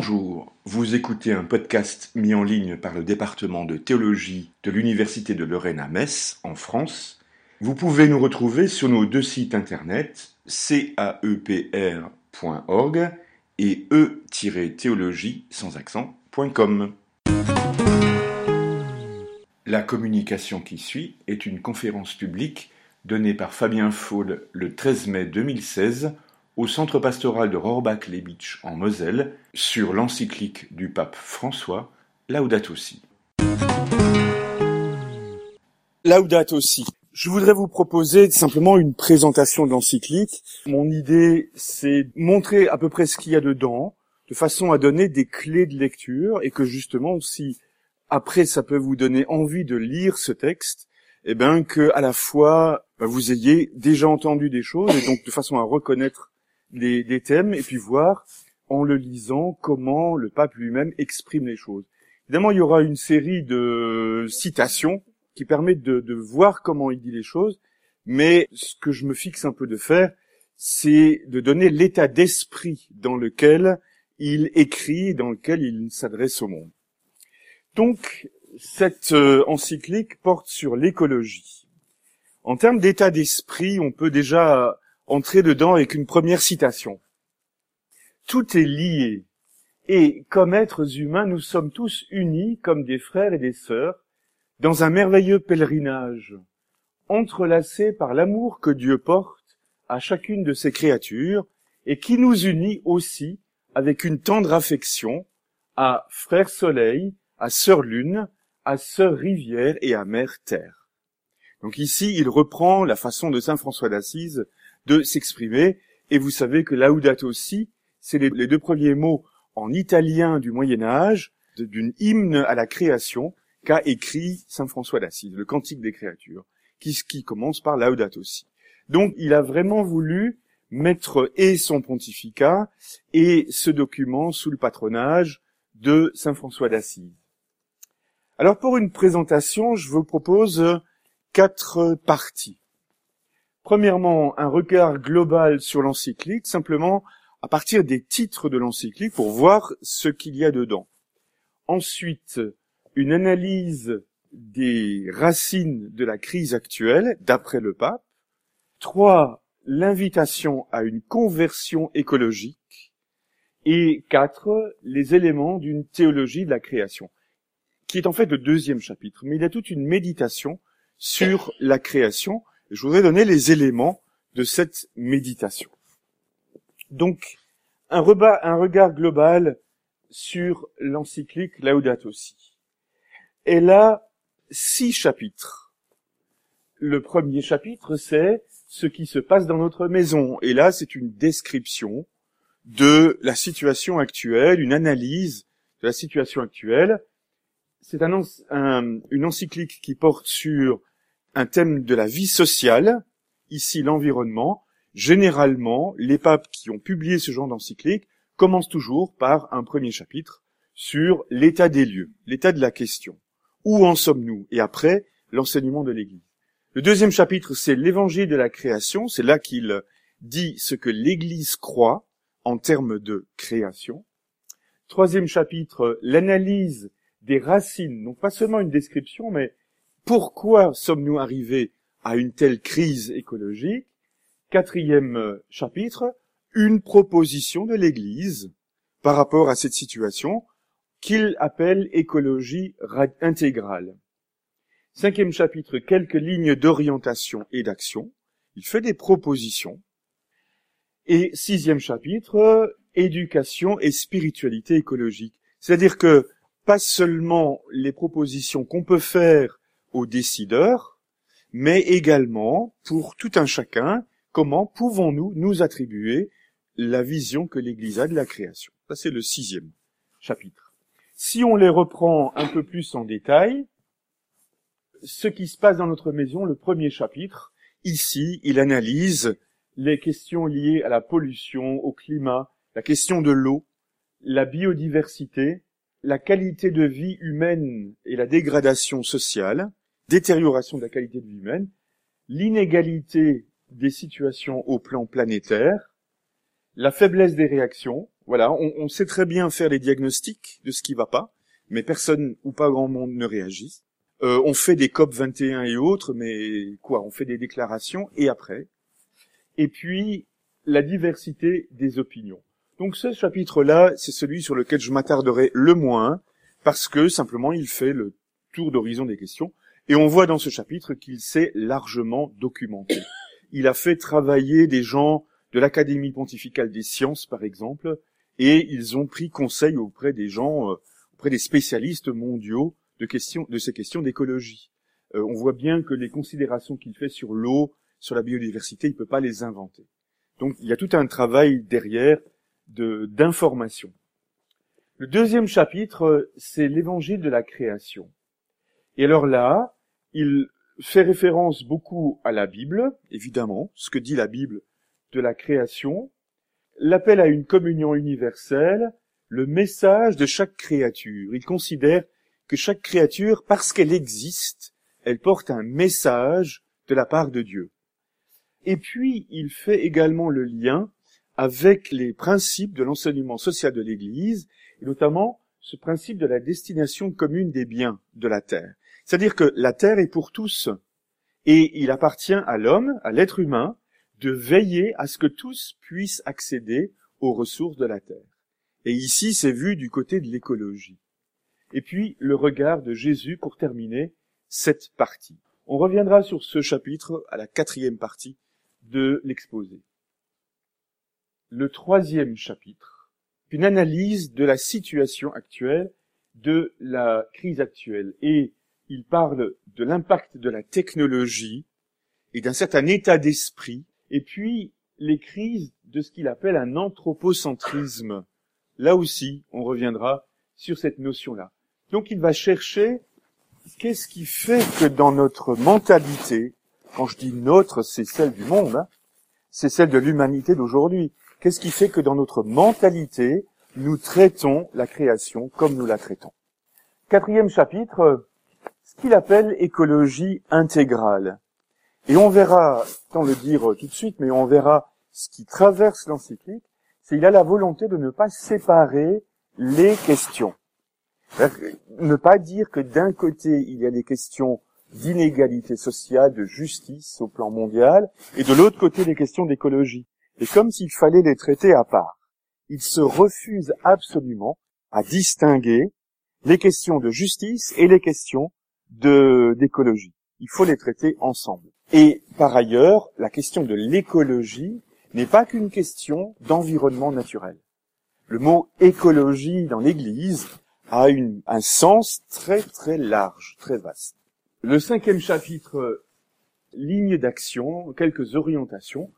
Bonjour, vous écoutez un podcast mis en ligne par le département de théologie de l'Université de Lorraine à Metz, en France. Vous pouvez nous retrouver sur nos deux sites internet caepr.org et e-théologie sans accent.com. La communication qui suit est une conférence publique donnée par Fabien Faul le 13 mai 2016 au centre pastoral de Rohrbach-Lebitsch en Moselle sur l'encyclique du pape François Laudato Si. Laudato Si. Je voudrais vous proposer simplement une présentation de l'encyclique. Mon idée, c'est montrer à peu près ce qu'il y a dedans, de façon à donner des clés de lecture, et que justement, si après ça peut vous donner envie de lire ce texte, eh bien que à la fois bah, vous ayez déjà entendu des choses, et donc de façon à reconnaître des thèmes et puis voir en le lisant comment le pape lui-même exprime les choses. Évidemment, il y aura une série de citations qui permettent de, de voir comment il dit les choses, mais ce que je me fixe un peu de faire, c'est de donner l'état d'esprit dans lequel il écrit, dans lequel il s'adresse au monde. Donc, cette euh, encyclique porte sur l'écologie. En termes d'état d'esprit, on peut déjà entrer dedans avec une première citation. Tout est lié, et comme êtres humains, nous sommes tous unis comme des frères et des sœurs dans un merveilleux pèlerinage, entrelacés par l'amour que Dieu porte à chacune de ses créatures et qui nous unit aussi avec une tendre affection à Frère Soleil, à Sœur Lune, à Sœur Rivière et à Mère Terre. Donc ici, il reprend la façon de Saint François d'Assise de s'exprimer. Et vous savez que Laudato Si, c'est les, deux premiers mots en italien du Moyen Âge d'une hymne à la création qu'a écrit Saint François d'Assise, le Cantique des créatures, qui, commence par Laudato Si. Donc il a vraiment voulu mettre et son pontificat et ce document sous le patronage de Saint François d'Assise. Alors pour une présentation, je vous propose quatre parties. Premièrement, un regard global sur l'encyclique, simplement à partir des titres de l'encyclique pour voir ce qu'il y a dedans. Ensuite, une analyse des racines de la crise actuelle, d'après le pape. Trois, l'invitation à une conversion écologique. Et quatre, les éléments d'une théologie de la création, qui est en fait le deuxième chapitre. Mais il y a toute une méditation sur la création, je voudrais donner les éléments de cette méditation. Donc, un, un regard global sur l'encyclique Laudato Si. Elle a six chapitres. Le premier chapitre, c'est ce qui se passe dans notre maison. Et là, c'est une description de la situation actuelle, une analyse de la situation actuelle. C'est un, une encyclique qui porte sur un thème de la vie sociale, ici l'environnement. Généralement, les papes qui ont publié ce genre d'encyclique commencent toujours par un premier chapitre sur l'état des lieux, l'état de la question. Où en sommes-nous? Et après, l'enseignement de l'Église. Le deuxième chapitre, c'est l'évangile de la création. C'est là qu'il dit ce que l'Église croit en termes de création. Troisième chapitre, l'analyse des racines, donc pas seulement une description, mais pourquoi sommes-nous arrivés à une telle crise écologique? Quatrième euh, chapitre, une proposition de l'Église par rapport à cette situation qu'il appelle écologie intégrale. Cinquième chapitre, quelques lignes d'orientation et d'action. Il fait des propositions. Et sixième chapitre, éducation et spiritualité écologique. C'est-à-dire que pas seulement les propositions qu'on peut faire aux décideurs, mais également pour tout un chacun, comment pouvons-nous nous attribuer la vision que l'Église a de la création. Ça, c'est le sixième chapitre. Si on les reprend un peu plus en détail, ce qui se passe dans notre maison, le premier chapitre, ici, il analyse les questions liées à la pollution, au climat, la question de l'eau, la biodiversité, la qualité de vie humaine et la dégradation sociale, détérioration de la qualité de vie humaine, l'inégalité des situations au plan planétaire, la faiblesse des réactions, voilà, on, sait très bien faire les diagnostics de ce qui va pas, mais personne ou pas grand monde ne réagit. Euh, on fait des COP 21 et autres, mais quoi On fait des déclarations et après. Et puis la diversité des opinions. Donc ce chapitre-là, c'est celui sur lequel je m'attarderai le moins, parce que simplement il fait le tour d'horizon des questions. Et on voit dans ce chapitre qu'il s'est largement documenté. Il a fait travailler des gens de l'Académie pontificale des sciences, par exemple, et ils ont pris conseil auprès des gens, euh, auprès des spécialistes mondiaux de, questions, de ces questions d'écologie. Euh, on voit bien que les considérations qu'il fait sur l'eau, sur la biodiversité, il ne peut pas les inventer. Donc il y a tout un travail derrière de, d'information. Le deuxième chapitre, c'est l'évangile de la création. Et alors là, il fait référence beaucoup à la Bible, évidemment, ce que dit la Bible de la création, l'appel à une communion universelle, le message de chaque créature. Il considère que chaque créature, parce qu'elle existe, elle porte un message de la part de Dieu. Et puis, il fait également le lien avec les principes de l'enseignement social de l'Église, et notamment ce principe de la destination commune des biens de la terre. C'est-à-dire que la terre est pour tous, et il appartient à l'homme, à l'être humain, de veiller à ce que tous puissent accéder aux ressources de la terre. Et ici, c'est vu du côté de l'écologie. Et puis, le regard de Jésus pour terminer cette partie. On reviendra sur ce chapitre à la quatrième partie de l'exposé. Le troisième chapitre, une analyse de la situation actuelle, de la crise actuelle. Et il parle de l'impact de la technologie et d'un certain état d'esprit et puis, les crises de ce qu'il appelle un anthropocentrisme. Là aussi, on reviendra sur cette notion-là. Donc, il va chercher qu'est-ce qui fait que dans notre mentalité, quand je dis notre, c'est celle du monde, hein, c'est celle de l'humanité d'aujourd'hui. Qu'est-ce qui fait que dans notre mentalité, nous traitons la création comme nous la traitons? Quatrième chapitre, ce qu'il appelle écologie intégrale. Et on verra, sans le dire tout de suite, mais on verra ce qui traverse l'encyclique, c'est qu'il a la volonté de ne pas séparer les questions. Ne pas dire que d'un côté, il y a des questions d'inégalité sociale, de justice au plan mondial, et de l'autre côté, des questions d'écologie. Et comme s'il fallait les traiter à part. Il se refuse absolument à distinguer les questions de justice et les questions d'écologie. Il faut les traiter ensemble. Et par ailleurs, la question de l'écologie n'est pas qu'une question d'environnement naturel. Le mot écologie dans l'Église a un sens très très large, très vaste. Le cinquième chapitre, ligne d'action, quelques orientations.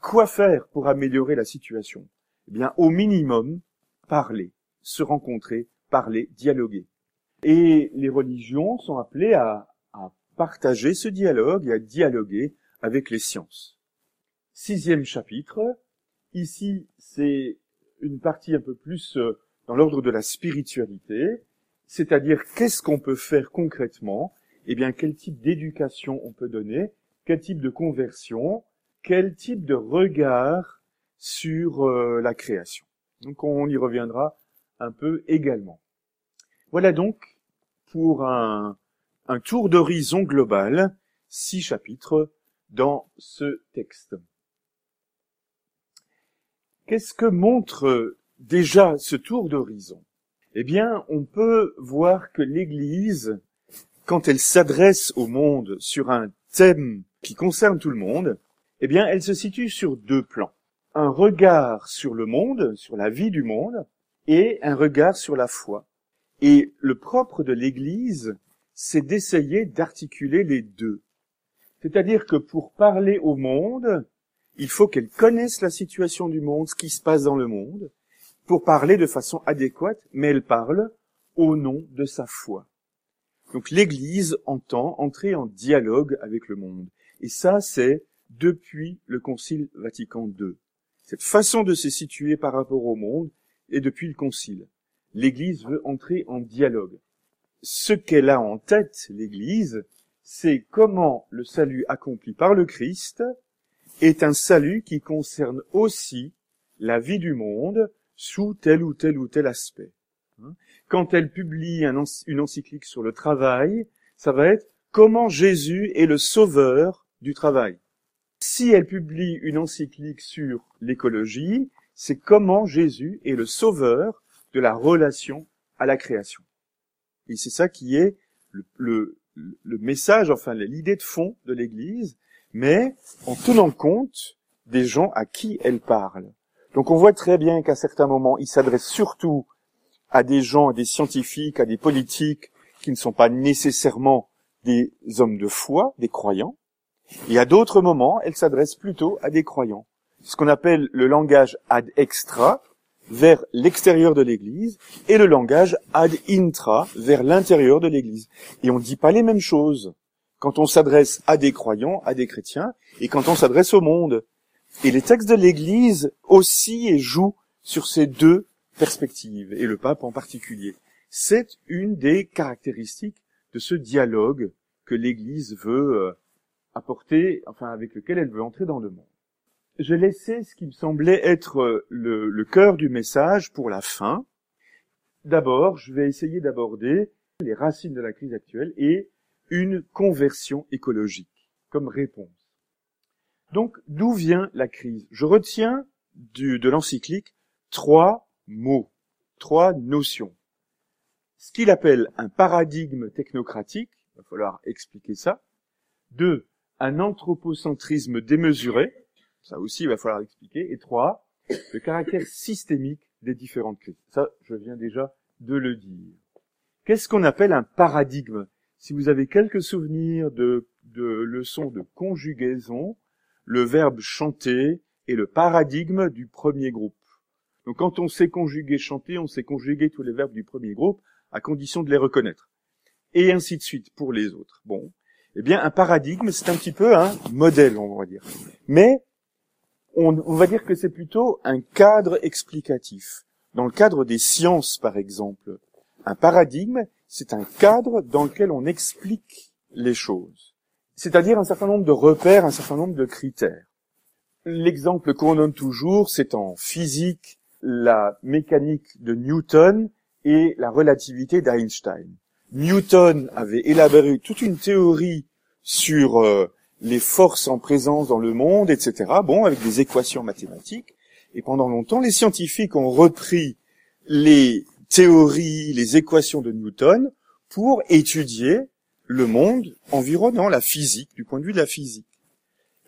Quoi faire pour améliorer la situation? Eh bien, au minimum, parler, se rencontrer, parler, dialoguer. Et les religions sont appelées à partager ce dialogue et à dialoguer avec les sciences. Sixième chapitre. Ici, c'est une partie un peu plus euh, dans l'ordre de la spiritualité, c'est-à-dire qu'est-ce qu'on peut faire concrètement, eh bien, quel type d'éducation on peut donner, quel type de conversion, quel type de regard sur euh, la création? Donc on y reviendra un peu également. Voilà donc pour un, un tour d'horizon global, six chapitres dans ce texte. Qu'est-ce que montre déjà ce tour d'horizon? Eh bien, on peut voir que l'Église, quand elle s'adresse au monde sur un thème qui concerne tout le monde, eh bien, elle se situe sur deux plans. Un regard sur le monde, sur la vie du monde, et un regard sur la foi. Et le propre de l'Église, c'est d'essayer d'articuler les deux. C'est-à-dire que pour parler au monde, il faut qu'elle connaisse la situation du monde, ce qui se passe dans le monde, pour parler de façon adéquate, mais elle parle au nom de sa foi. Donc l'Église entend entrer en dialogue avec le monde. Et ça, c'est depuis le Concile Vatican II. Cette façon de se situer par rapport au monde est depuis le Concile. L'Église veut entrer en dialogue ce qu'elle a en tête, l'Église, c'est comment le salut accompli par le Christ est un salut qui concerne aussi la vie du monde sous tel ou tel ou tel aspect. Quand elle publie une encyclique sur le travail, ça va être comment Jésus est le sauveur du travail. Si elle publie une encyclique sur l'écologie, c'est comment Jésus est le sauveur de la relation à la création. Et c'est ça qui est le, message, enfin l'idée de fond de l'Église, mais en tenant compte des gens à qui elle parle. Donc on voit très bien qu'à certains moments, il s'adresse surtout à des gens, à des scientifiques, à des politiques qui ne sont pas nécessairement des hommes de foi, des croyants. Et à d'autres moments, elle s'adresse plutôt à des croyants. Ce qu'on appelle le langage ad extra, vers l'extérieur de l'Église et le langage ad intra vers l'intérieur de l'Église. Et on ne dit pas les mêmes choses quand on s'adresse à des croyants, à des chrétiens, et quand on s'adresse au monde. Et les textes de l'Église aussi jouent sur ces deux perspectives, et le pape en particulier. C'est une des caractéristiques de ce dialogue que l'Église veut euh, apporter, enfin avec lequel elle veut entrer dans le monde j'ai laissé ce qui me semblait être euh, le, cœur du message pour la fin. D'abord, je vais essayer d'aborder les racines de la crise actuelle et une conversion écologique comme réponse. Donc, d'où vient la crise? Je retiens de l'encyclique trois mots, trois notions. Ce qu'il appelle un paradigme technocratique, il va falloir expliquer ça. Deux, un anthropocentrisme démesuré, ça aussi, il va falloir expliquer. Et trois, le caractère systémique des différentes crises. Ça, je viens déjà de le dire. Qu'est-ce qu'on appelle un paradigme? Si vous avez quelques souvenirs de, de leçons de conjugaison, le verbe chanter est le paradigme du premier groupe. Donc quand on sait conjuguer chanter, on sait conjuguer tous les verbes du premier groupe à condition de les reconnaître. Et ainsi de suite pour les autres. Bon. Eh bien, un paradigme, c'est un petit peu un modèle, on va dire. Mais on, va dire que c'est plutôt un cadre explicatif. Dans le cadre des sciences, par exemple, un paradigme, c'est un cadre dans lequel on explique les choses. C'est-à-dire un certain nombre de repères, un certain nombre de critères. L'exemple qu'on donne toujours, c'est en physique la mécanique de Newton et la relativité d'Einstein. Newton avait élaboré toute une théorie sur euh, les forces en présence dans le monde, etc. Bon, avec des équations mathématiques. Et pendant longtemps, les scientifiques ont repris les théories, les équations de Newton pour étudier le monde environnant la physique, du point de vue de la physique.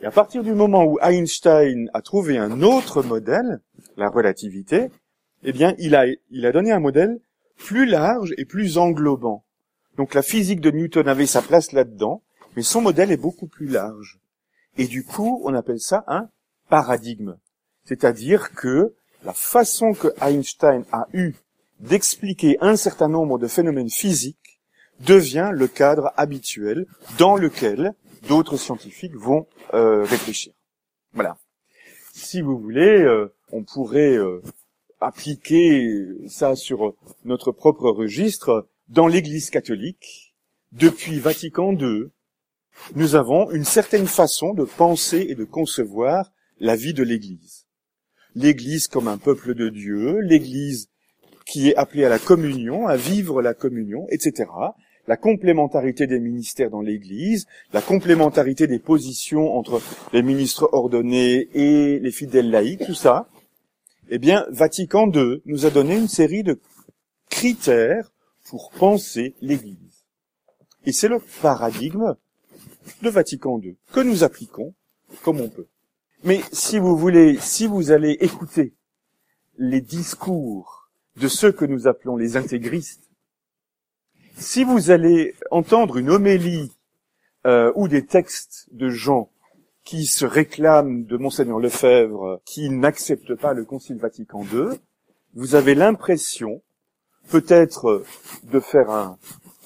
Et à partir du moment où Einstein a trouvé un autre modèle, la relativité, eh bien, il a, il a donné un modèle plus large et plus englobant. Donc la physique de Newton avait sa place là-dedans, mais son modèle est beaucoup plus large. Et du coup, on appelle ça un paradigme. C'est-à-dire que la façon que Einstein a eu d'expliquer un certain nombre de phénomènes physiques devient le cadre habituel dans lequel d'autres scientifiques vont euh, réfléchir. Voilà. Si vous voulez, euh, on pourrait euh, appliquer ça sur notre propre registre dans l'Église catholique. Depuis Vatican II, nous avons une certaine façon de penser et de concevoir la vie de l'Église. L'Église comme un peuple de Dieu, l'Église qui est appelée à la communion, à vivre la communion, etc. La complémentarité des ministères dans l'Église, la complémentarité des positions entre les ministres ordonnés et les fidèles laïcs, tout ça. Eh bien, Vatican II nous a donné une série de critères pour penser l'Église. Et c'est le paradigme de Vatican II, que nous appliquons comme on peut. Mais si vous voulez, si vous allez écouter les discours de ceux que nous appelons les intégristes, si vous allez entendre une homélie euh, ou des textes de gens qui se réclament de monseigneur Lefebvre, qui n'acceptent pas le Concile Vatican II, vous avez l'impression, peut-être, de faire un,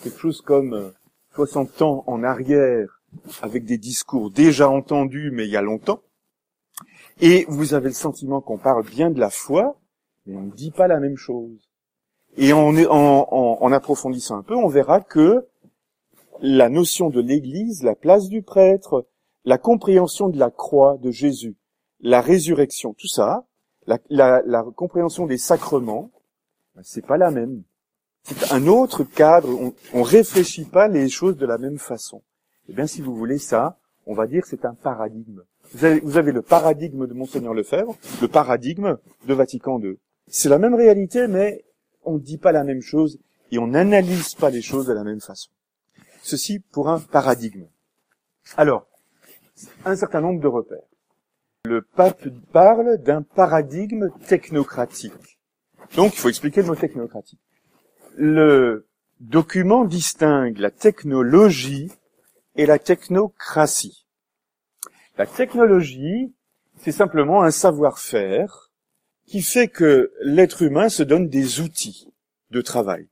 quelque chose comme 60 ans en arrière avec des discours déjà entendus mais il y a longtemps, et vous avez le sentiment qu'on parle bien de la foi, mais on ne dit pas la même chose. Et en, approfondissant un peu, on verra que la notion de l'Église, la place du prêtre, la compréhension de la croix de Jésus, la résurrection, tout ça, la compréhension des sacrements, ben, c'est pas la même. C'est un autre cadre. On, on réfléchit pas les choses de la même façon. Eh bien, si vous voulez ça, on va dire c'est un paradigme. Vous avez, vous avez, le paradigme de Monseigneur Lefebvre, le paradigme de Vatican II. C'est la même réalité, mais on ne dit pas la même chose et on n'analyse pas les choses de la même façon. Ceci pour un paradigme. Alors, un certain nombre de repères. Le pape parle d'un paradigme technocratique. Donc, il faut expliquer le mot technocratique. Le document distingue la technologie et la technocratie. La technologie, c'est simplement un savoir-faire qui fait que l'être humain se donne des outils de travail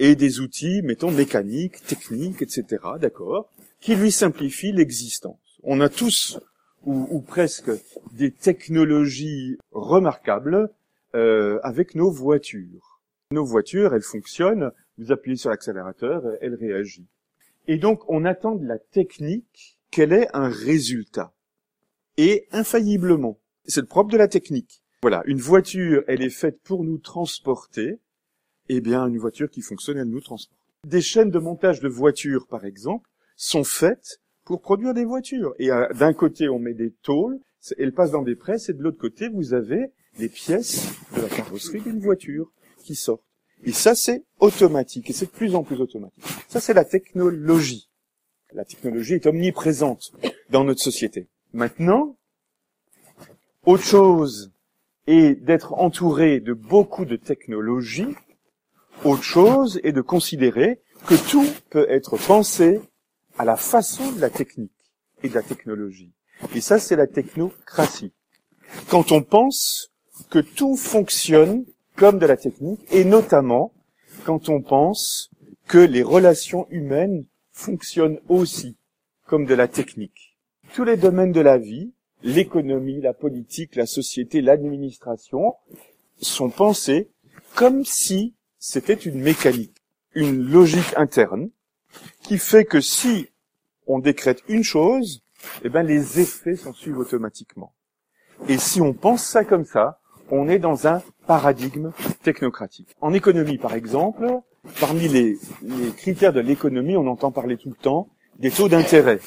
et des outils, mettons, mécaniques, techniques, etc., d'accord, qui lui simplifient l'existence. On a tous, ou, presque, des technologies remarquables euh, avec nos voitures. Nos voitures, elles fonctionnent, vous appuyez sur l'accélérateur, elles réagissent. Et donc, on attend de la technique qu'elle ait un résultat. Et infailliblement. C'est le propre de la technique. Voilà, une voiture, elle est faite pour nous transporter, eh bien, une voiture qui fonctionne, elle nous transporte. Des chaînes de montage de voitures, par exemple, sont faites pour produire des voitures. Et euh, d'un côté, on met des tôles, elles passent dans des presses, et de l'autre côté, vous avez les pièces de la carrosserie d'une voiture qui sortent. Et ça, c'est automatique, et c'est de plus en plus automatique. Ça, c'est la technologie. La technologie est omniprésente dans notre société. Maintenant, autre chose est d'être entouré de beaucoup de technologies autre chose est de considérer que tout peut être pensé à la façon de la technique et de la technologie. Et ça, c'est la technocratie. Quand on pense que tout fonctionne comme de la technique, et notamment quand on pense que les relations humaines fonctionnent aussi comme de la technique. Tous les domaines de la vie, l'économie, la politique, la société, l'administration, sont pensés comme si c'était une mécanique, une logique interne, qui fait que si on décrète une chose, eh ben les effets s'en suivent automatiquement. Et si on pense ça comme ça, on est dans un paradigme technocratique. En économie, par exemple, parmi les, critères de l'économie, on entend parler tout le temps des taux d'intérêt.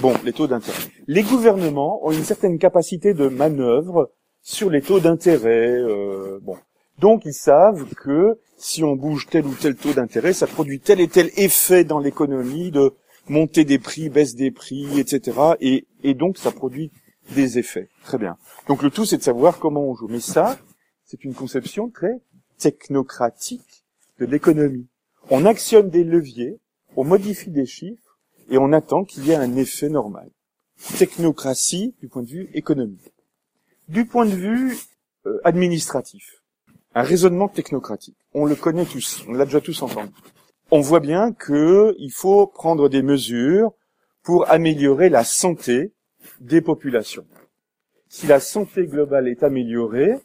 Bon, les taux d'intérêt. Les gouvernements ont une certaine capacité de manœuvre sur les taux d'intérêt. Euh, bon, donc ils savent que si on bouge tel ou tel taux d'intérêt, ça produit tel et tel effet dans l'économie de montée des prix, baisse des prix, etc. Et, et donc ça produit des effets. Très bien. Donc le tout, c'est de savoir comment on joue. Mais ça, c'est une conception très technocratique de l'économie. On actionne des leviers, on modifie des chiffres, et on attend qu'il y ait un effet normal. Technocratie du point de vue économique. Du point de vue euh, administratif, un raisonnement technocratique. On le connaît tous, on l'a déjà tous entendu. On voit bien qu'il faut prendre des mesures pour améliorer la santé des populations. Si la santé globale est améliorée,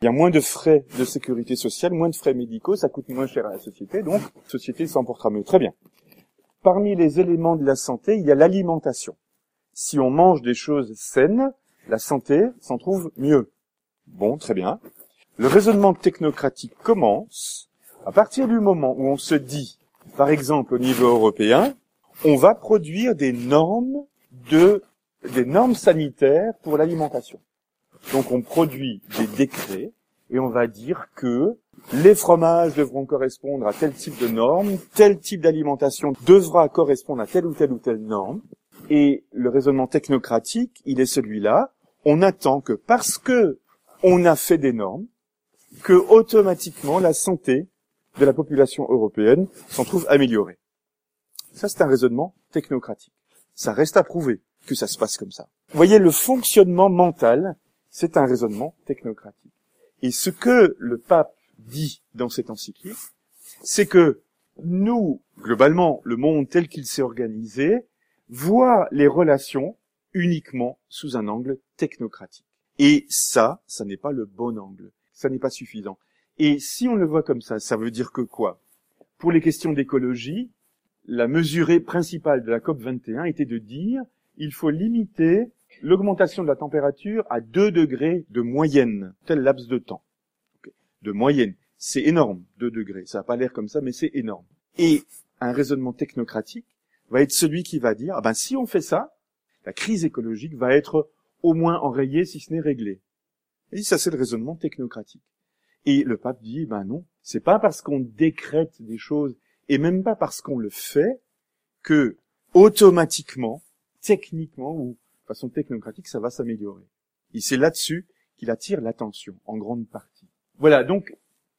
il y a moins de frais de sécurité sociale, moins de frais médicaux, ça coûte moins cher à la société, donc la société s'en portera mieux. Très bien. Parmi les éléments de la santé, il y a l'alimentation. Si on mange des choses saines, la santé s'en trouve mieux. Bon, très bien le raisonnement technocratique commence à partir du moment où on se dit, par exemple au niveau européen, on va produire des normes de des normes sanitaires pour l'alimentation. Donc on produit des décrets et on va dire que les fromages devront correspondre à tel type de normes, tel type d'alimentation devra correspondre à telle ou telle ou telle norme. Et le raisonnement technocratique, il est celui-là. On attend que parce que on a fait des normes, que automatiquement la santé de la population européenne s'en trouve améliorée. Ça, c'est un raisonnement technocratique. Ça reste à prouver que ça se passe comme ça. Vous voyez, le fonctionnement mental, c'est un raisonnement technocratique. Et ce que le pape dit dans cette encyclique, c'est que nous, globalement, le monde tel qu'il s'est organisé, voit les relations uniquement sous un angle technocratique. Et ça, ça n'est pas le bon angle ça n'est pas suffisant. Et si on le voit comme ça, ça veut dire que quoi? Pour les questions d'écologie, la mesurée principale de la COP 21 était de dire il faut limiter l'augmentation de la température à 2 degrés de moyenne, tel laps de temps. De moyenne. C'est énorme, 2 degrés. Ça n'a pas l'air comme ça, mais c'est énorme. Et un raisonnement technocratique va être celui qui va dire, ah ben, si on fait ça, la crise écologique va être au moins enrayée, si ce n'est réglée. Et ça, c'est le raisonnement technocratique. Et le pape dit, ben non, c'est pas parce qu'on décrète des choses, et même pas parce qu'on le fait, que automatiquement, techniquement ou façon technocratique, ça va s'améliorer. Et c'est là-dessus qu'il attire l'attention, en grande partie. Voilà, donc,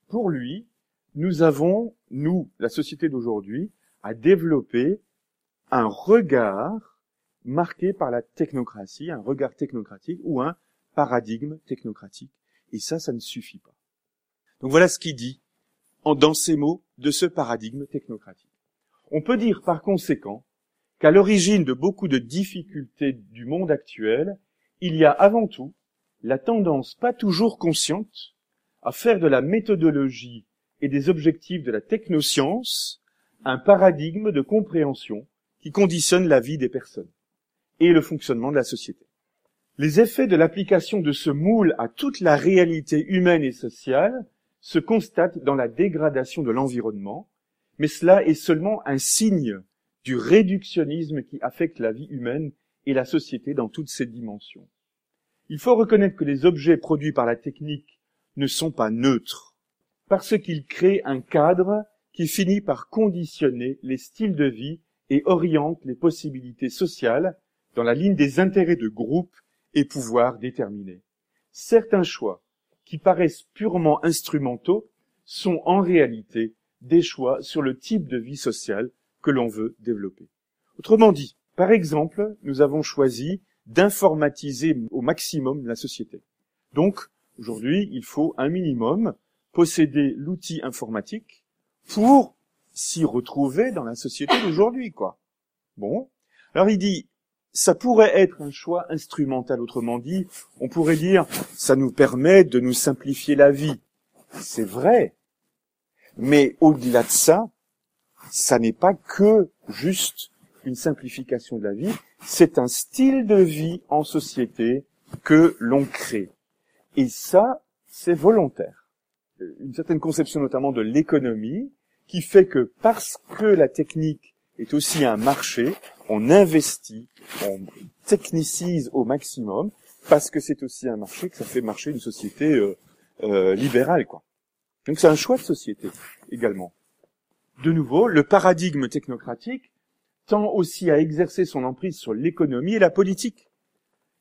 pour lui, nous avons, nous, la société d'aujourd'hui, à développer un regard marqué par la technocratie, un regard technocratique ou un paradigme technocratique. Et ça, ça ne suffit pas. Donc voilà ce qu'il dit en, dans ces mots de ce paradigme technocratique. On peut dire par conséquent qu'à l'origine de beaucoup de difficultés du monde actuel, il y a avant tout la tendance pas toujours consciente à faire de la méthodologie et des objectifs de la technoscience un paradigme de compréhension qui conditionne la vie des personnes et le fonctionnement de la société. Les effets de l'application de ce moule à toute la réalité humaine et sociale se constatent dans la dégradation de l'environnement, mais cela est seulement un signe du réductionnisme qui affecte la vie humaine et la société dans toutes ses dimensions. Il faut reconnaître que les objets produits par la technique ne sont pas neutres, parce qu'ils créent un cadre qui finit par conditionner les styles de vie et oriente les possibilités sociales dans la ligne des intérêts de groupe et pouvoirs déterminés. Certains choix, qui paraissent purement instrumentaux, sont en réalité des choix sur le type de vie sociale que l'on veut développer. Autrement dit, par exemple, nous avons choisi d'informatiser au maximum la société. Donc, aujourd'hui, il faut un minimum posséder l'outil informatique pour s'y retrouver dans la société d'aujourd'hui, quoi. Bon. Alors il dit, ça pourrait être un choix instrumental, autrement dit, on pourrait dire, ça nous permet de nous simplifier la vie. C'est vrai. Mais au-delà de ça, ça n'est pas que juste une simplification de la vie, c'est un style de vie en société que l'on crée. Et ça, c'est volontaire. Une certaine conception notamment de l'économie qui fait que parce que la technique est aussi un marché, on investit, on technicise au maximum, parce que c'est aussi un marché, que ça fait marcher une société euh, euh, libérale, quoi. Donc c'est un choix de société également. De nouveau, le paradigme technocratique tend aussi à exercer son emprise sur l'économie et la politique.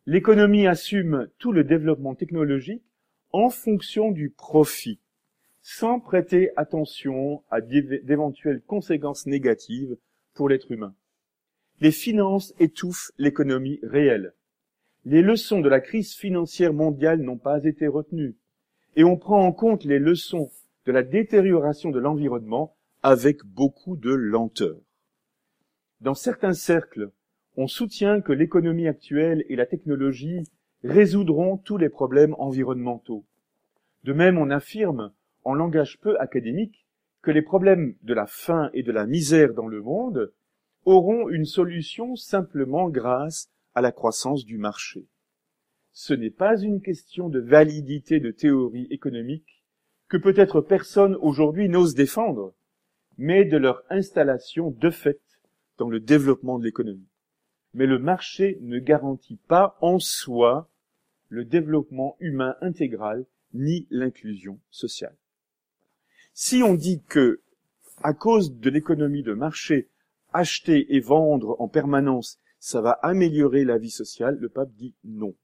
L'économie assume tout le développement technologique en fonction du profit, sans prêter attention à d'éventuelles conséquences négatives pour l'être humain. Les finances étouffent l'économie réelle. Les leçons de la crise financière mondiale n'ont pas été retenues, et on prend en compte les leçons de la détérioration de l'environnement avec beaucoup de lenteur. Dans certains cercles, on soutient que l'économie actuelle et la technologie résoudront tous les problèmes environnementaux. De même, on affirme, en langage peu académique, que les problèmes de la faim et de la misère dans le monde auront une solution simplement grâce à la croissance du marché. Ce n'est pas une question de validité de théorie économique que peut-être personne aujourd'hui n'ose défendre, mais de leur installation de fait dans le développement de l'économie. Mais le marché ne garantit pas en soi le développement humain intégral ni l'inclusion sociale. Si on dit que, à cause de l'économie de marché, acheter et vendre en permanence, ça va améliorer la vie sociale, le pape dit non.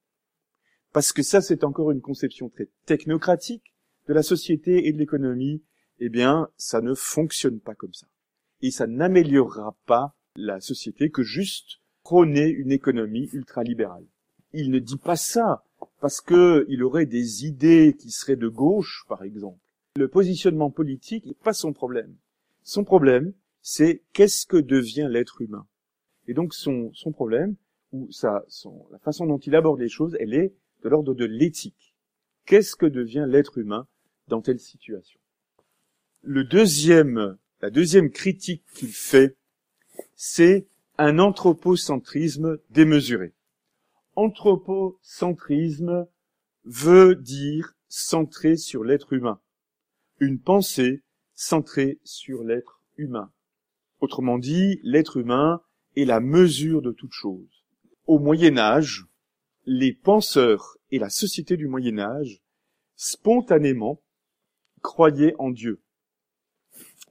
Parce que ça, c'est encore une conception très technocratique de la société et de l'économie, eh bien, ça ne fonctionne pas comme ça. Et ça n'améliorera pas la société que juste prôner une économie ultralibérale. Il ne dit pas ça parce que il aurait des idées qui seraient de gauche, par exemple. Le positionnement politique n'est pas son problème. Son problème, c'est qu'est-ce que devient l'être humain. Et donc son, son problème, ou sa, la façon dont il aborde les choses, elle est de l'ordre de l'éthique. Qu'est-ce que devient l'être humain dans telle situation? La deuxième critique qu'il fait, c'est un anthropocentrisme démesuré. Anthropocentrisme veut dire centré sur l'être humain. Une pensée centrée sur l'être humain. Autrement dit, l'être humain est la mesure de toute chose. Au Moyen Âge, les penseurs et la société du Moyen Âge spontanément croyaient en Dieu.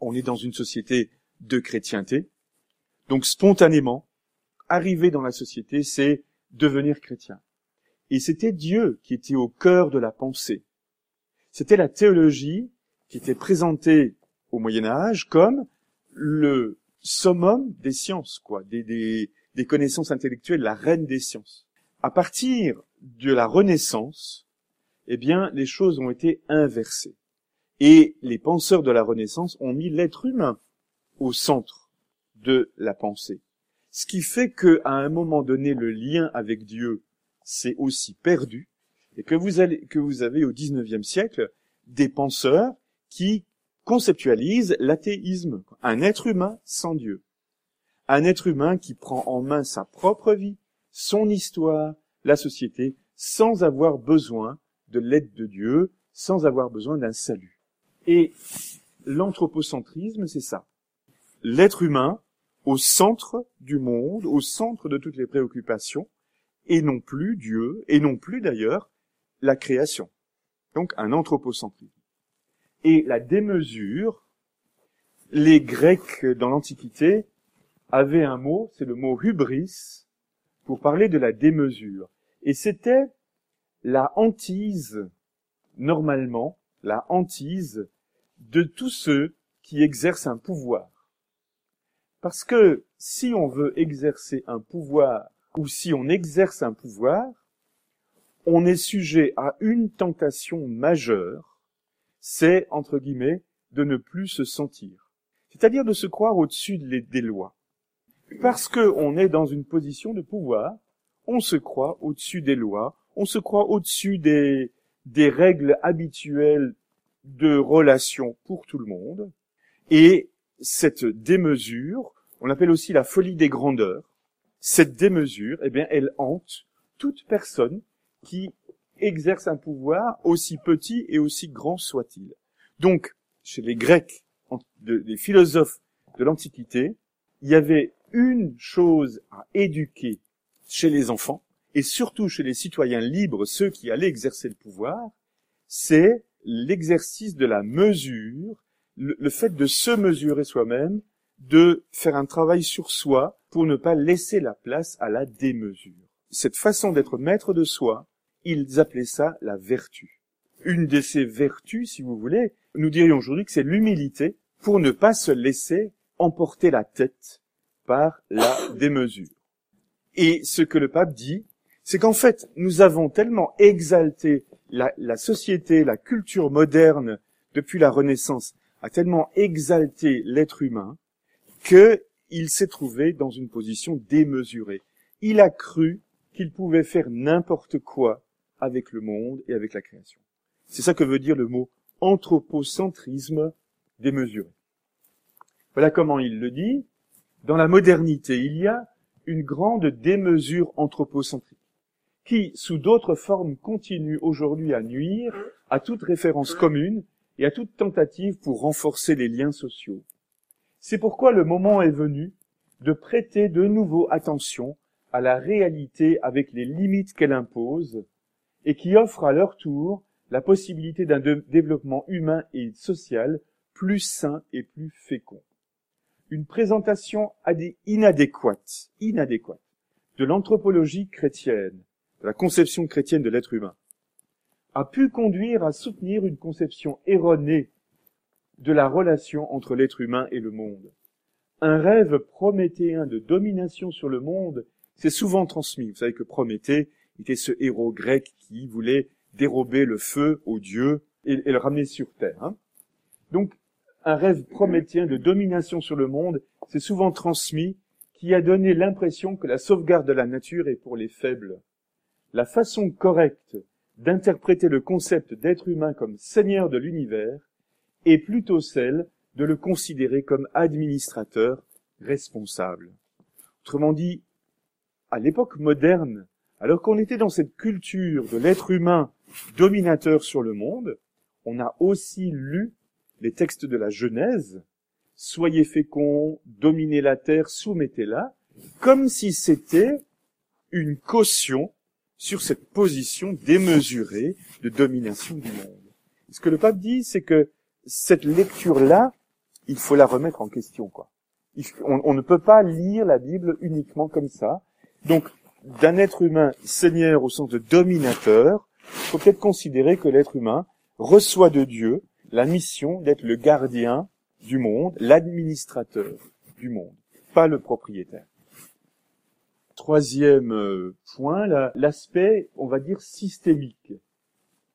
On est dans une société de chrétienté, donc spontanément, arriver dans la société, c'est devenir chrétien. Et c'était Dieu qui était au cœur de la pensée. C'était la théologie qui était présentée au Moyen Âge comme le summum des sciences, quoi, des, connaissances intellectuelles, la reine des sciences. À partir de la Renaissance, eh bien, les choses ont été inversées. Et les penseurs de la Renaissance ont mis l'être humain au centre de la pensée. Ce qui fait qu'à un moment donné, le lien avec Dieu s'est aussi perdu et que vous, que vous avez au XIXe siècle des penseurs qui conceptualisent l'athéisme, un être humain sans Dieu, un être humain qui prend en main sa propre vie, son histoire, la société, sans avoir besoin de l'aide de Dieu, sans avoir besoin d'un salut. Et l'anthropocentrisme, c'est ça. L'être humain au centre du monde, au centre de toutes les préoccupations, et non plus Dieu, et non plus d'ailleurs la création. Donc un anthropocentrisme. Et la démesure, les Grecs dans l'Antiquité avaient un mot, c'est le mot hubris, pour parler de la démesure. Et c'était la hantise, normalement, la hantise de tous ceux qui exercent un pouvoir. Parce que si on veut exercer un pouvoir, ou si on exerce un pouvoir, on est sujet à une tentation majeure, c'est, entre guillemets, de ne plus se sentir. C'est-à-dire de se croire au-dessus des lois. Parce qu'on est dans une position de pouvoir, on se croit au-dessus des lois, on se croit au-dessus des, des règles habituelles de relations pour tout le monde, et cette démesure, on l'appelle aussi la folie des grandeurs, cette démesure, eh bien, elle hante toute personne qui exerce un pouvoir aussi petit et aussi grand soit-il. Donc, chez les Grecs, les philosophes de l'Antiquité, il y avait une chose à éduquer chez les enfants, et surtout chez les citoyens libres, ceux qui allaient exercer le pouvoir, c'est l'exercice de la mesure, le, fait de se mesurer soi-même, de faire un travail sur soi pour ne pas laisser la place à la démesure. Cette façon d'être maître de soi, ils appelaient ça la vertu. Une de ces vertus, si vous voulez, nous dirions aujourd'hui que c'est l'humilité pour ne pas se laisser emporter la tête par la démesure. Et ce que le pape dit, c'est qu'en fait, nous avons tellement exalté la, société, la culture moderne depuis la Renaissance a tellement exalté l'être humain qu'il s'est trouvé dans une position démesurée. Il a cru qu'il pouvait faire n'importe quoi avec le monde et avec la création. C'est ça que veut dire le mot anthropocentrisme démesuré. Voilà comment il le dit. Dans la modernité, il y a une grande démesure anthropocentrique qui, sous d'autres formes, continue aujourd'hui à nuire à toute référence commune et à toute tentative pour renforcer les liens sociaux. C'est pourquoi le moment est venu de prêter de nouveau attention à la réalité avec les limites qu'elle impose et qui offre à leur tour la possibilité d'un développement humain et social plus sain et plus fécond. Une présentation inadéquate, inadéquate de l'anthropologie chrétienne, la conception chrétienne de l'être humain, a pu conduire à soutenir une conception erronée de la relation entre l'être humain et le monde. Un rêve prométhéen de domination sur le monde s'est souvent transmis. Vous savez que Prométhée était ce héros grec qui voulait dérober le feu aux dieux et, le ramener sur terre. Hein. Donc, un rêve prométhéen de domination sur le monde s'est souvent transmis, qui a donné l'impression que la sauvegarde de la nature est pour les faibles. La façon correcte d'interpréter le concept d'être humain comme seigneur de l'univers est plutôt celle de le considérer comme administrateur responsable. Autrement dit, à l'époque moderne, Alors qu'on était dans cette culture de l'être humain dominateur sur le monde, on a aussi lu les textes de la Genèse, soyez féconds, dominez la terre, soumettez-la, comme si c'était une caution sur cette position démesurée de domination du monde. Ce que le pape dit, c'est que cette lecture-là, il faut la remettre en question. On, on, ne peut pas lire la Bible uniquement comme ça. Donc, d'un être humain seigneur au sens de dominateur, il faut peut-être considérer que l'être humain reçoit de Dieu la mission d'être le gardien du monde, l'administrateur du monde, pas le propriétaire. Troisième euh, point, l'aspect, on va dire, systémique.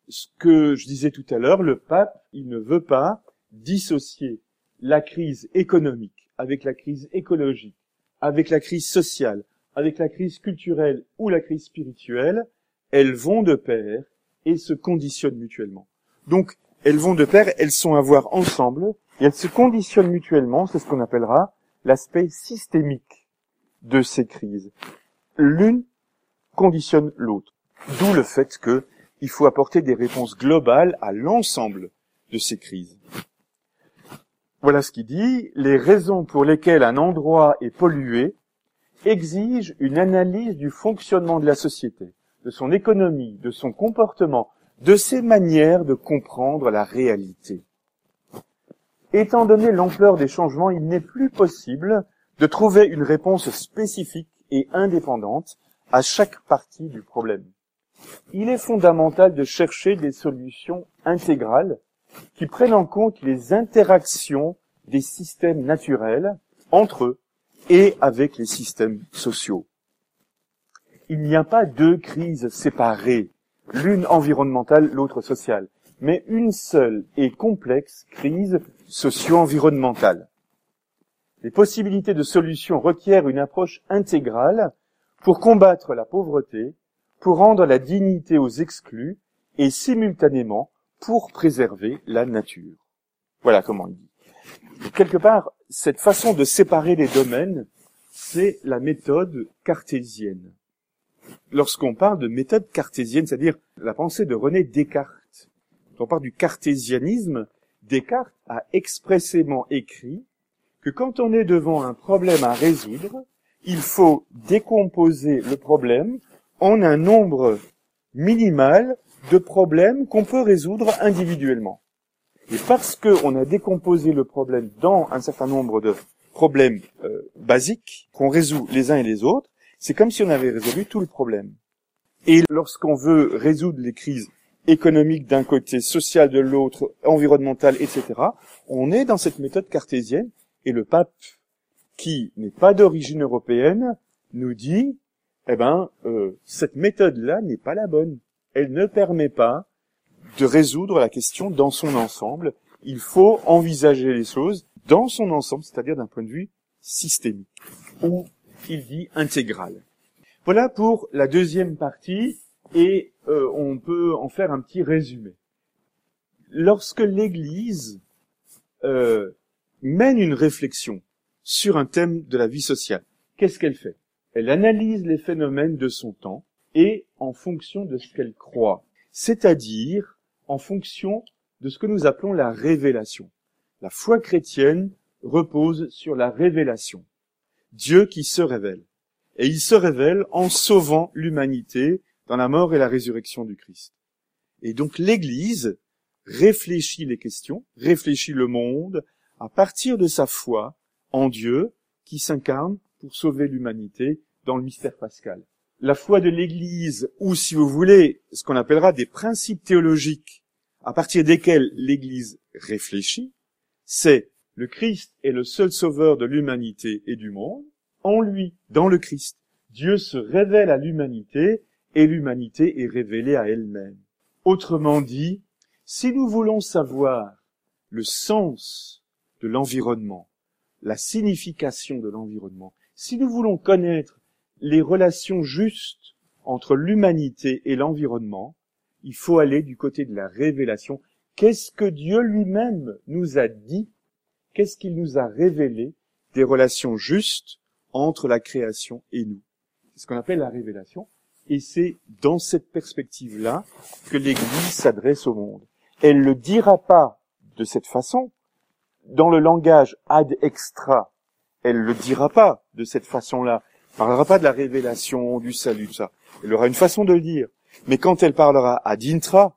Ce que je disais tout à l'heure, le pape, il ne veut pas dissocier la crise économique avec la crise écologique, avec la crise sociale, avec la crise culturelle ou la crise spirituelle, elles vont de pair et se conditionnent mutuellement. Donc, elles vont de pair, elles sont à voir ensemble, et elles se conditionnent mutuellement, c'est ce qu'on appellera l'aspect systémique de ces crises. L'une conditionne l'autre. D'où le fait qu'il faut apporter des réponses globales à l'ensemble de ces crises. Voilà ce qu'il dit. Les raisons pour lesquelles un endroit est pollué exigent une analyse du fonctionnement de la société, de son économie, de son comportement, de ses manières de comprendre la réalité. Étant donné l'ampleur des changements, il n'est plus possible de trouver une réponse spécifique et indépendante à chaque partie du problème. Il est fondamental de chercher des solutions intégrales qui prennent en compte les interactions des systèmes naturels entre eux et avec les systèmes sociaux. Il n'y a pas deux crises séparées l'une environnementale, l'autre sociale, mais une seule et complexe crise socio-environnementale. Les possibilités de solution requièrent une approche intégrale pour combattre la pauvreté, pour rendre la dignité aux exclus et simultanément pour préserver la nature. Voilà comment il dit. quelque part, cette façon de séparer les domaines, c'est la méthode cartésienne lorsqu'on parle de méthode cartésienne, c'est-à-dire la pensée de René Descartes, quand on parle du cartésianisme, Descartes a expressément écrit que quand on est devant un problème à résoudre, il faut décomposer le problème en un nombre minimal de problèmes qu'on peut résoudre individuellement. Et parce qu'on a décomposé le problème dans un certain nombre de problèmes euh, basiques qu'on résout les uns et les autres, c'est comme si on avait résolu tout le problème. Et lorsqu'on veut résoudre les crises économiques d'un côté, sociales de l'autre, environnementales, etc., on est dans cette méthode cartésienne et le pape, qui n'est pas d'origine européenne, nous dit, eh ben, euh, cette méthode-là n'est pas la bonne. Elle ne permet pas de résoudre la question dans son ensemble. Il faut envisager les choses dans son ensemble, c'est-à-dire d'un point de vue systémique ou il dit intégral. Voilà pour la deuxième partie et euh, on peut en faire un petit résumé. Lorsque l'Église euh, mène une réflexion sur un thème de la vie sociale, qu'est-ce qu'elle fait? Elle analyse les phénomènes de son temps et en fonction de ce qu'elle croit, c'est-à-dire en fonction de ce que nous appelons la révélation. La foi chrétienne repose sur la révélation. Dieu qui se révèle. Et il se révèle en sauvant l'humanité dans la mort et la résurrection du Christ. Et donc l'Église réfléchit les questions, réfléchit le monde à partir de sa foi en Dieu qui s'incarne pour sauver l'humanité dans le mystère pascal. La foi de l'Église, ou si vous voulez, ce qu'on appellera des principes théologiques à partir desquels l'Église réfléchit, c'est le Christ est le seul sauveur de l'humanité et du monde. En lui, dans le Christ, Dieu se révèle à l'humanité et l'humanité est révélée à elle-même. Autrement dit, si nous voulons savoir le sens de l'environnement, la signification de l'environnement, si nous voulons connaître les relations justes entre l'humanité et l'environnement, il faut aller du côté de la révélation. Qu'est-ce que Dieu lui-même nous a dit? Qu'est-ce qu'il nous a révélé des relations justes entre la création et nous? C'est ce qu'on appelle la révélation. Et c'est dans cette perspective-là que l'Église s'adresse au monde. Elle ne le dira pas de cette façon, dans le langage ad extra, elle le dira pas de cette façon-là. Elle parlera pas de la révélation, du salut, tout ça. Elle aura une façon de le dire. Mais quand elle parlera ad intra,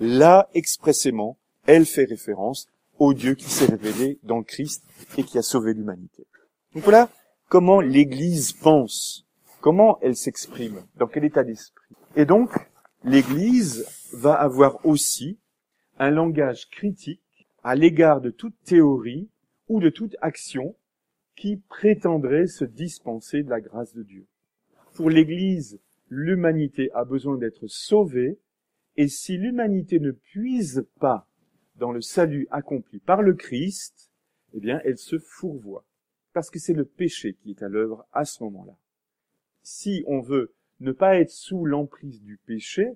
là, expressément, elle fait référence au Dieu qui s'est révélé dans le Christ et qui a sauvé l'humanité. Donc voilà comment l'Église pense, comment elle s'exprime, dans quel état d'esprit. Et donc, l'Église va avoir aussi un langage critique à l'égard de toute théorie ou de toute action qui prétendrait se dispenser de la grâce de Dieu. Pour l'Église, l'humanité a besoin d'être sauvée, et si l'humanité ne puise pas dans le salut accompli par le Christ, eh bien, elle se fourvoie. Parce que c'est le péché qui est à l'œuvre à ce moment-là. Si on veut ne pas être sous l'emprise du péché,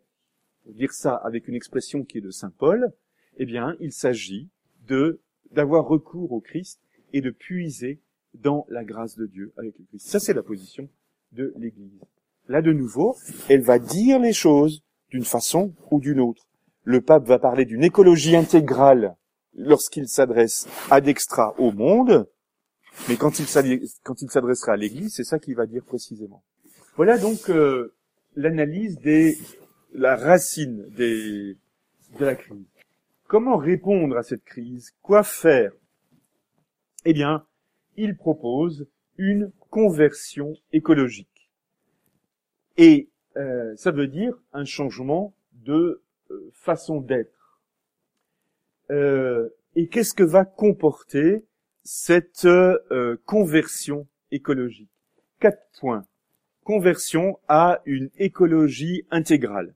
pour dire ça avec une expression qui est de Saint Paul, eh bien, il s'agit de d'avoir recours au Christ et de puiser dans la grâce de Dieu avec le Christ. Ça, c'est la position de l'Église. Là, de nouveau, elle va dire les choses d'une façon ou d'une autre. Le pape va parler d'une écologie intégrale lorsqu'il s'adresse ad extra au monde, mais quand il s'adressera à l'Église, c'est ça qu'il va dire précisément. Voilà donc euh, l'analyse des la racine des, de la crise. Comment répondre à cette crise? Quoi faire? Eh bien, il propose une conversion écologique. Et euh, ça veut dire un changement de euh, façon d'être. Euh, et qu'est-ce que va comporter cette conversion écologique? Quatre points. Conversion à une écologie intégrale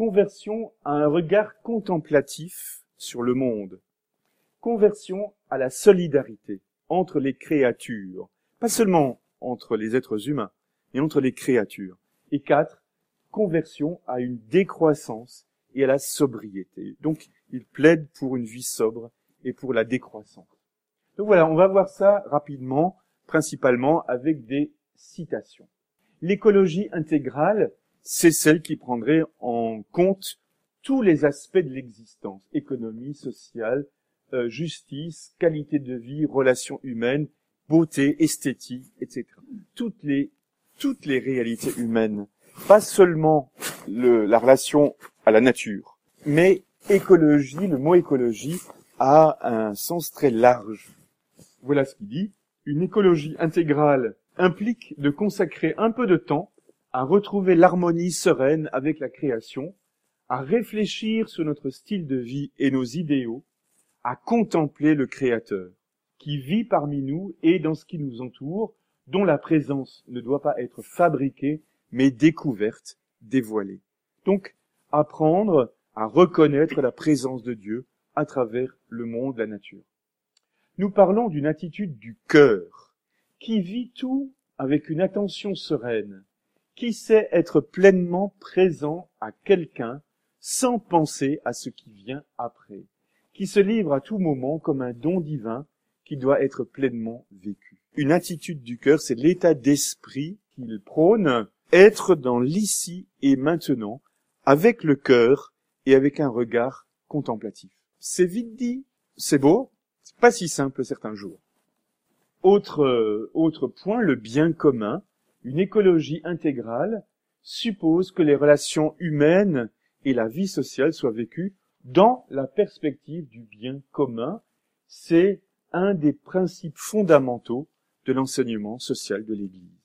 conversion à un regard contemplatif sur le monde, conversion à la solidarité entre les créatures, pas seulement entre les êtres humains, mais entre les créatures. Et quatre, conversion à une décroissance et à la sobriété. Donc, il plaide pour une vie sobre et pour la décroissance. Donc voilà, on va voir ça rapidement, principalement avec des citations. L'écologie intégrale, c'est celle qui prendrait en compte tous les aspects de l'existence, économie, sociale, euh, justice, qualité de vie, relations humaines, beauté, esthétique, etc. Toutes les, toutes les réalités humaines. Pas seulement le, la relation à la nature, mais écologie, le mot écologie a un sens très large. Voilà ce qu'il dit. Une écologie intégrale implique de consacrer un peu de temps à retrouver l'harmonie sereine avec la création, à réfléchir sur notre style de vie et nos idéaux, à contempler le Créateur, qui vit parmi nous et dans ce qui nous entoure, dont la présence ne doit pas être fabriquée, mais découverte, dévoilée. Donc, apprendre à reconnaître la présence de Dieu à travers le monde, la nature. Nous parlons d'une attitude du cœur, qui vit tout avec une attention sereine, qui sait être pleinement présent à quelqu'un sans penser à ce qui vient après, qui se livre à tout moment comme un don divin qui doit être pleinement vécu. Une attitude du cœur, c'est l'état d'esprit qu'il prône, être dans l'ici et maintenant, avec le cœur et avec un regard contemplatif. C'est vite dit, c'est beau, c'est pas si simple certains jours. Autre, euh, autre point, le bien commun, une écologie intégrale suppose que les relations humaines et la vie sociale soient vécues dans la perspective du bien commun. C'est un des principes fondamentaux de l'enseignement social de l'Église.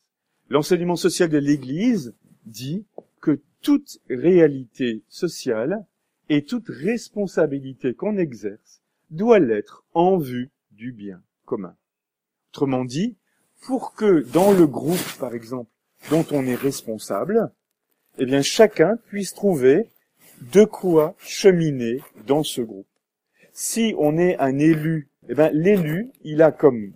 L'enseignement social de l'Église dit que toute réalité sociale et toute responsabilité qu'on exerce doit l'être en vue du bien commun. Autrement dit, pour que dans le groupe, par exemple, dont on est responsable, eh bien, chacun puisse trouver de quoi cheminer dans ce groupe. Si on est un élu, eh bien, l'élu, il a comme,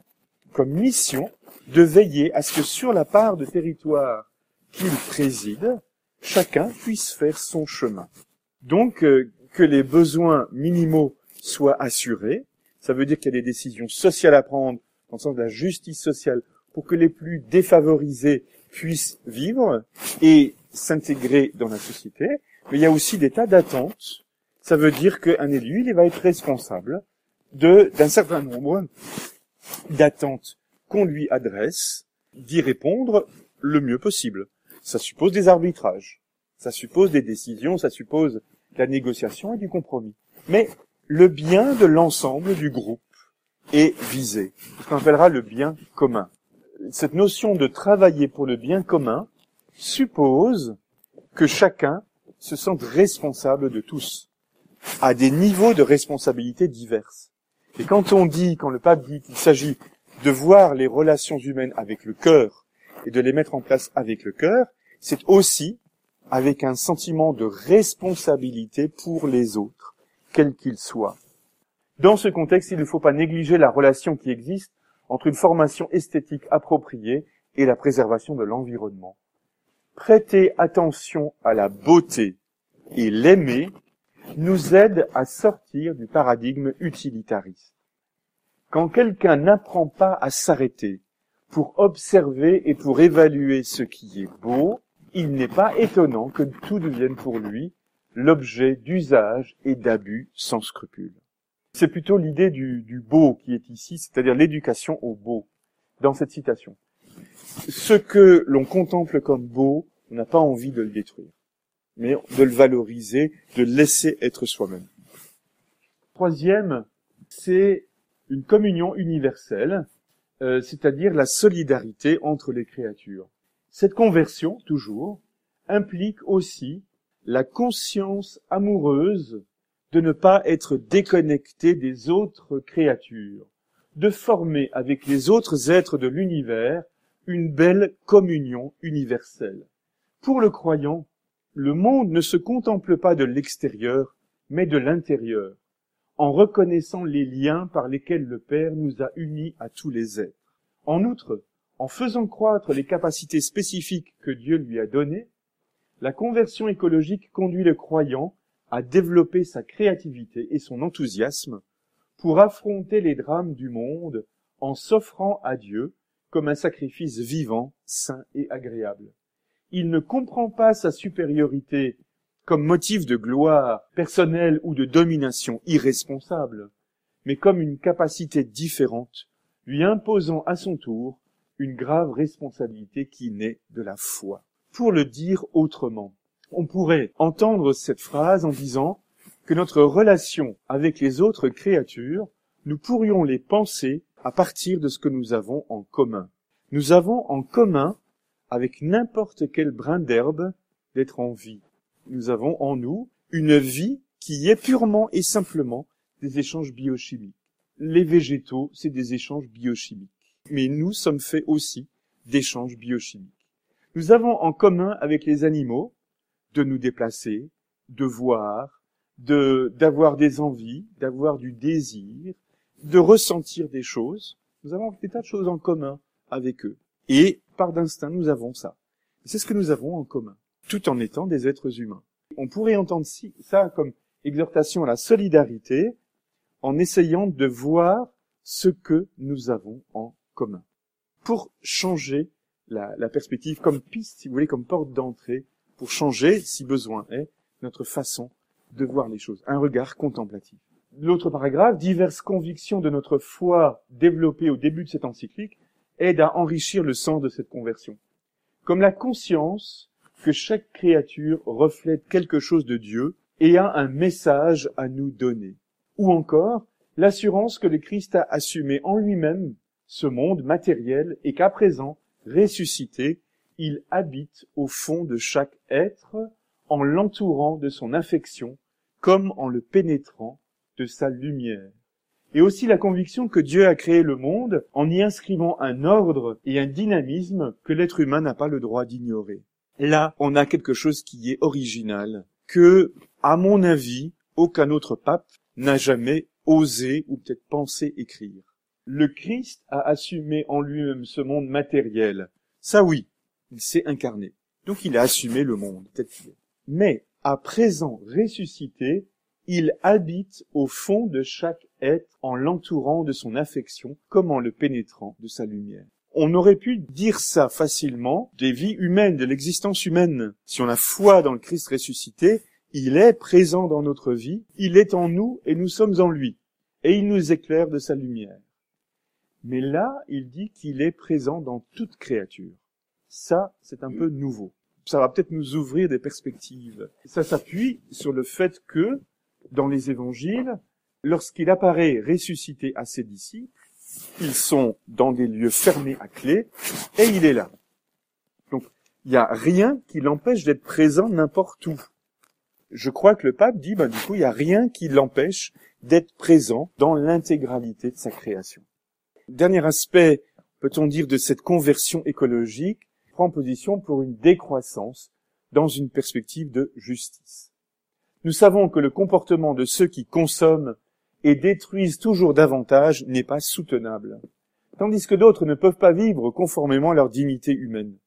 comme mission de veiller à ce que sur la part de territoire qu'il préside, chacun puisse faire son chemin. Donc, euh, que les besoins minimaux soient assurés, ça veut dire qu'il y a des décisions sociales à prendre dans le sens de la justice sociale pour que les plus défavorisés puissent vivre et s'intégrer dans la société, mais il y a aussi des tas d'attentes. Ça veut dire qu'un élu, il va être responsable d'un certain nombre d'attentes qu'on lui adresse, d'y répondre le mieux possible. Ça suppose des arbitrages, ça suppose des décisions, ça suppose de la négociation et du compromis. Mais le bien de l'ensemble du groupe est visé, ce qu'on appellera le bien commun. Cette notion de travailler pour le bien commun suppose que chacun se sente responsable de tous, à des niveaux de responsabilité diverses. Et quand on dit, quand le pape dit qu'il s'agit de voir les relations humaines avec le cœur et de les mettre en place avec le cœur, c'est aussi avec un sentiment de responsabilité pour les autres, quels qu'ils soient. Dans ce contexte, il ne faut pas négliger la relation qui existe entre une formation esthétique appropriée et la préservation de l'environnement. Prêter attention à la beauté et l'aimer nous aide à sortir du paradigme utilitariste. Quand quelqu'un n'apprend pas à s'arrêter pour observer et pour évaluer ce qui est beau, il n'est pas étonnant que tout devienne pour lui l'objet d'usage et d'abus sans scrupule. C'est plutôt l'idée du, du, beau qui est ici, c'est-à-dire l'éducation au beau, dans cette citation. Ce que l'on contemple comme beau, on n'a pas envie de le détruire, mais de le valoriser, de le laisser être soi-même. Troisième, c'est une communion universelle, euh, c'est-à-dire la solidarité entre les créatures. Cette conversion, toujours, implique aussi la conscience amoureuse de ne pas être déconnecté des autres créatures, de former avec les autres êtres de l'univers une belle communion universelle. Pour le croyant, le monde ne se contemple pas de l'extérieur, mais de l'intérieur en reconnaissant les liens par lesquels le Père nous a unis à tous les êtres. En outre, en faisant croître les capacités spécifiques que Dieu lui a données, la conversion écologique conduit le croyant à développer sa créativité et son enthousiasme pour affronter les drames du monde en s'offrant à Dieu comme un sacrifice vivant, sain et agréable. Il ne comprend pas sa supériorité comme motif de gloire personnelle ou de domination irresponsable, mais comme une capacité différente, lui imposant à son tour une grave responsabilité qui naît de la foi. Pour le dire autrement, on pourrait entendre cette phrase en disant que notre relation avec les autres créatures, nous pourrions les penser à partir de ce que nous avons en commun. Nous avons en commun avec n'importe quel brin d'herbe d'être en vie, nous avons en nous une vie qui est purement et simplement des échanges biochimiques. Les végétaux, c'est des échanges biochimiques. Mais nous sommes faits aussi d'échanges biochimiques. Nous avons en commun avec les animaux de nous déplacer, de voir, de, d'avoir des envies, d'avoir du désir, de ressentir des choses. Nous avons des tas de choses en commun avec eux. Et par d'instinct, nous avons ça. C'est ce que nous avons en commun tout en étant des êtres humains. On pourrait entendre ça comme exhortation à la solidarité en essayant de voir ce que nous avons en commun. Pour changer la, la perspective comme piste, si vous voulez, comme porte d'entrée, pour changer, si besoin est, notre façon de voir les choses, un regard contemplatif. L'autre paragraphe, diverses convictions de notre foi développées au début de cette encyclique aident à enrichir le sens de cette conversion. Comme la conscience que chaque créature reflète quelque chose de Dieu et a un message à nous donner. Ou encore, l'assurance que le Christ a assumé en lui-même ce monde matériel et qu'à présent, ressuscité, il habite au fond de chaque être en l'entourant de son affection comme en le pénétrant de sa lumière. Et aussi la conviction que Dieu a créé le monde en y inscrivant un ordre et un dynamisme que l'être humain n'a pas le droit d'ignorer. Là, on a quelque chose qui est original, que, à mon avis, aucun autre pape n'a jamais osé ou peut-être pensé écrire. Le Christ a assumé en lui-même ce monde matériel. Ça oui, il s'est incarné. Donc il a assumé le monde, Mais, à présent ressuscité, il habite au fond de chaque être en l'entourant de son affection comme en le pénétrant de sa lumière. On aurait pu dire ça facilement des vies humaines, de l'existence humaine. Si on a foi dans le Christ ressuscité, il est présent dans notre vie, il est en nous et nous sommes en lui. Et il nous éclaire de sa lumière. Mais là, il dit qu'il est présent dans toute créature. Ça, c'est un peu nouveau. Ça va peut-être nous ouvrir des perspectives. Ça s'appuie sur le fait que, dans les évangiles, lorsqu'il apparaît ressuscité à ses disciples, ils sont dans des lieux fermés à clé, et il est là. Donc, il n'y a rien qui l'empêche d'être présent n'importe où. Je crois que le pape dit, ben, du coup, il n'y a rien qui l'empêche d'être présent dans l'intégralité de sa création. Dernier aspect, peut-on dire, de cette conversion écologique, position pour une décroissance dans une perspective de justice. Nous savons que le comportement de ceux qui consomment et détruisent toujours davantage n'est pas soutenable, tandis que d'autres ne peuvent pas vivre conformément à leur dignité humaine.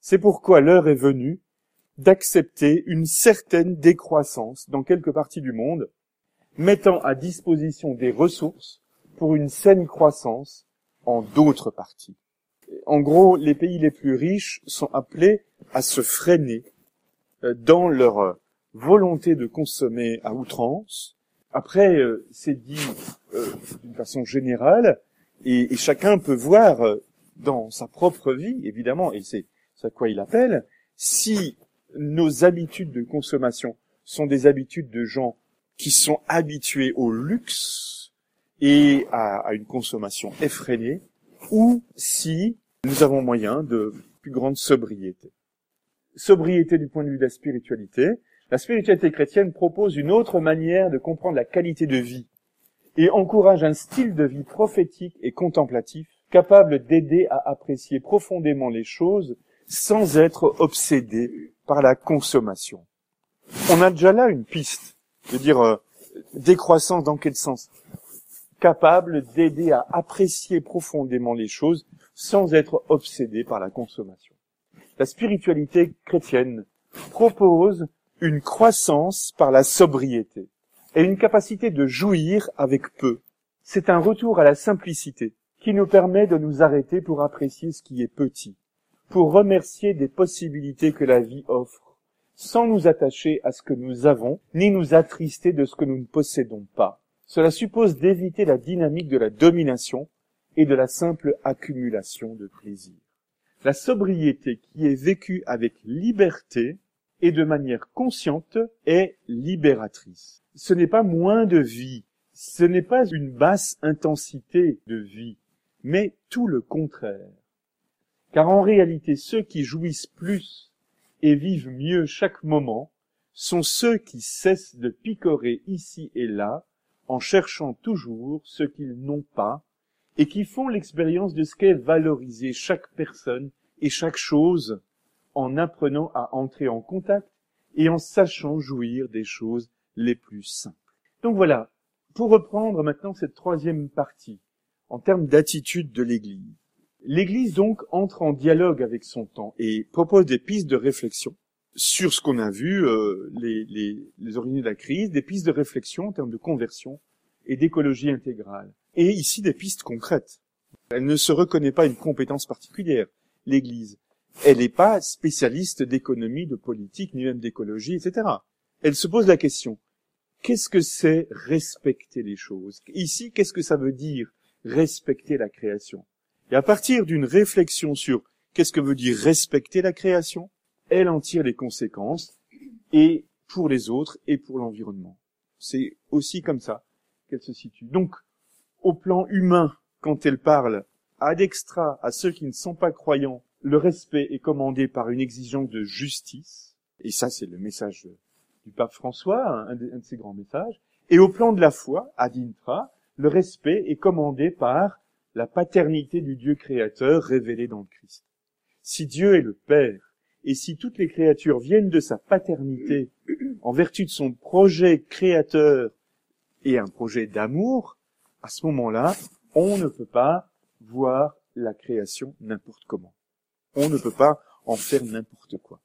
C'est pourquoi l'heure est venue d'accepter une certaine décroissance dans quelques parties du monde, mettant à disposition des ressources pour une saine croissance en d'autres parties. En gros, les pays les plus riches sont appelés à se freiner euh, dans leur volonté de consommer à outrance. Après, euh, c'est dit euh, d'une façon générale, et, chacun peut voir euh, dans sa propre vie, évidemment, et c'est à quoi il appelle, si nos habitudes de consommation sont des habitudes de gens qui sont habitués au luxe et à une consommation effrénée, ou si nous avons moyen de plus grande sobriété. Sobriété du point de vue de la spiritualité, la spiritualité chrétienne propose une autre manière de comprendre la qualité de vie et encourage un style de vie prophétique et contemplatif capable d'aider à apprécier profondément les choses sans être obsédé par la consommation. On a déjà là une piste, de dire euh, décroissance dans quel sens? Capable d'aider à apprécier profondément les choses sans être obsédé par la consommation. La spiritualité chrétienne propose une croissance par la sobriété et une capacité de jouir avec peu. C'est un retour à la simplicité qui nous permet de nous arrêter pour apprécier ce qui est petit, pour remercier des possibilités que la vie offre, sans nous attacher à ce que nous avons, ni nous attrister de ce que nous ne possédons pas. Cela suppose d'éviter la dynamique de la domination et de la simple accumulation de plaisir. La sobriété qui est vécue avec liberté et de manière consciente est libératrice. Ce n'est pas moins de vie, ce n'est pas une basse intensité de vie, mais tout le contraire. Car en réalité, ceux qui jouissent plus et vivent mieux chaque moment sont ceux qui cessent de picorer ici et là en cherchant toujours ce qu'ils n'ont pas et qui font l'expérience de ce qu'est valoriser chaque personne et chaque chose en apprenant à entrer en contact et en sachant jouir des choses les plus simples. Donc voilà, pour reprendre maintenant cette troisième partie, en termes d'attitude de l'Église. L'Église donc entre en dialogue avec son temps et propose des pistes de réflexion sur ce qu'on a vu, euh, les, les, les origines de la crise, des pistes de réflexion en termes de conversion et d'écologie intégrale. Et ici des pistes concrètes. Elle ne se reconnaît pas une compétence particulière, l'Église. Elle n'est pas spécialiste d'économie, de politique, ni même d'écologie, etc. Elle se pose la question, qu'est-ce que c'est respecter les choses? Ici, qu'est-ce que ça veut dire respecter la création? Et à partir d'une réflexion sur qu'est-ce que veut dire respecter la création, elle en tire les conséquences, et pour les autres et pour l'environnement. C'est aussi comme ça qu'elle se situe. Donc, au plan humain, quand elle parle ad extra à ceux qui ne sont pas croyants le respect est commandé par une exigence de justice, et ça c'est le message du pape François, un de, ses grands messages, et au plan de la foi, ad intra, le respect est commandé par la paternité du Dieu créateur révélé dans le Christ. Si Dieu est le Père, et si toutes les créatures viennent de sa paternité en vertu de son projet créateur et un projet d'amour, à ce moment-là, on ne peut pas voir la création n'importe comment on ne peut pas en faire n'importe quoi.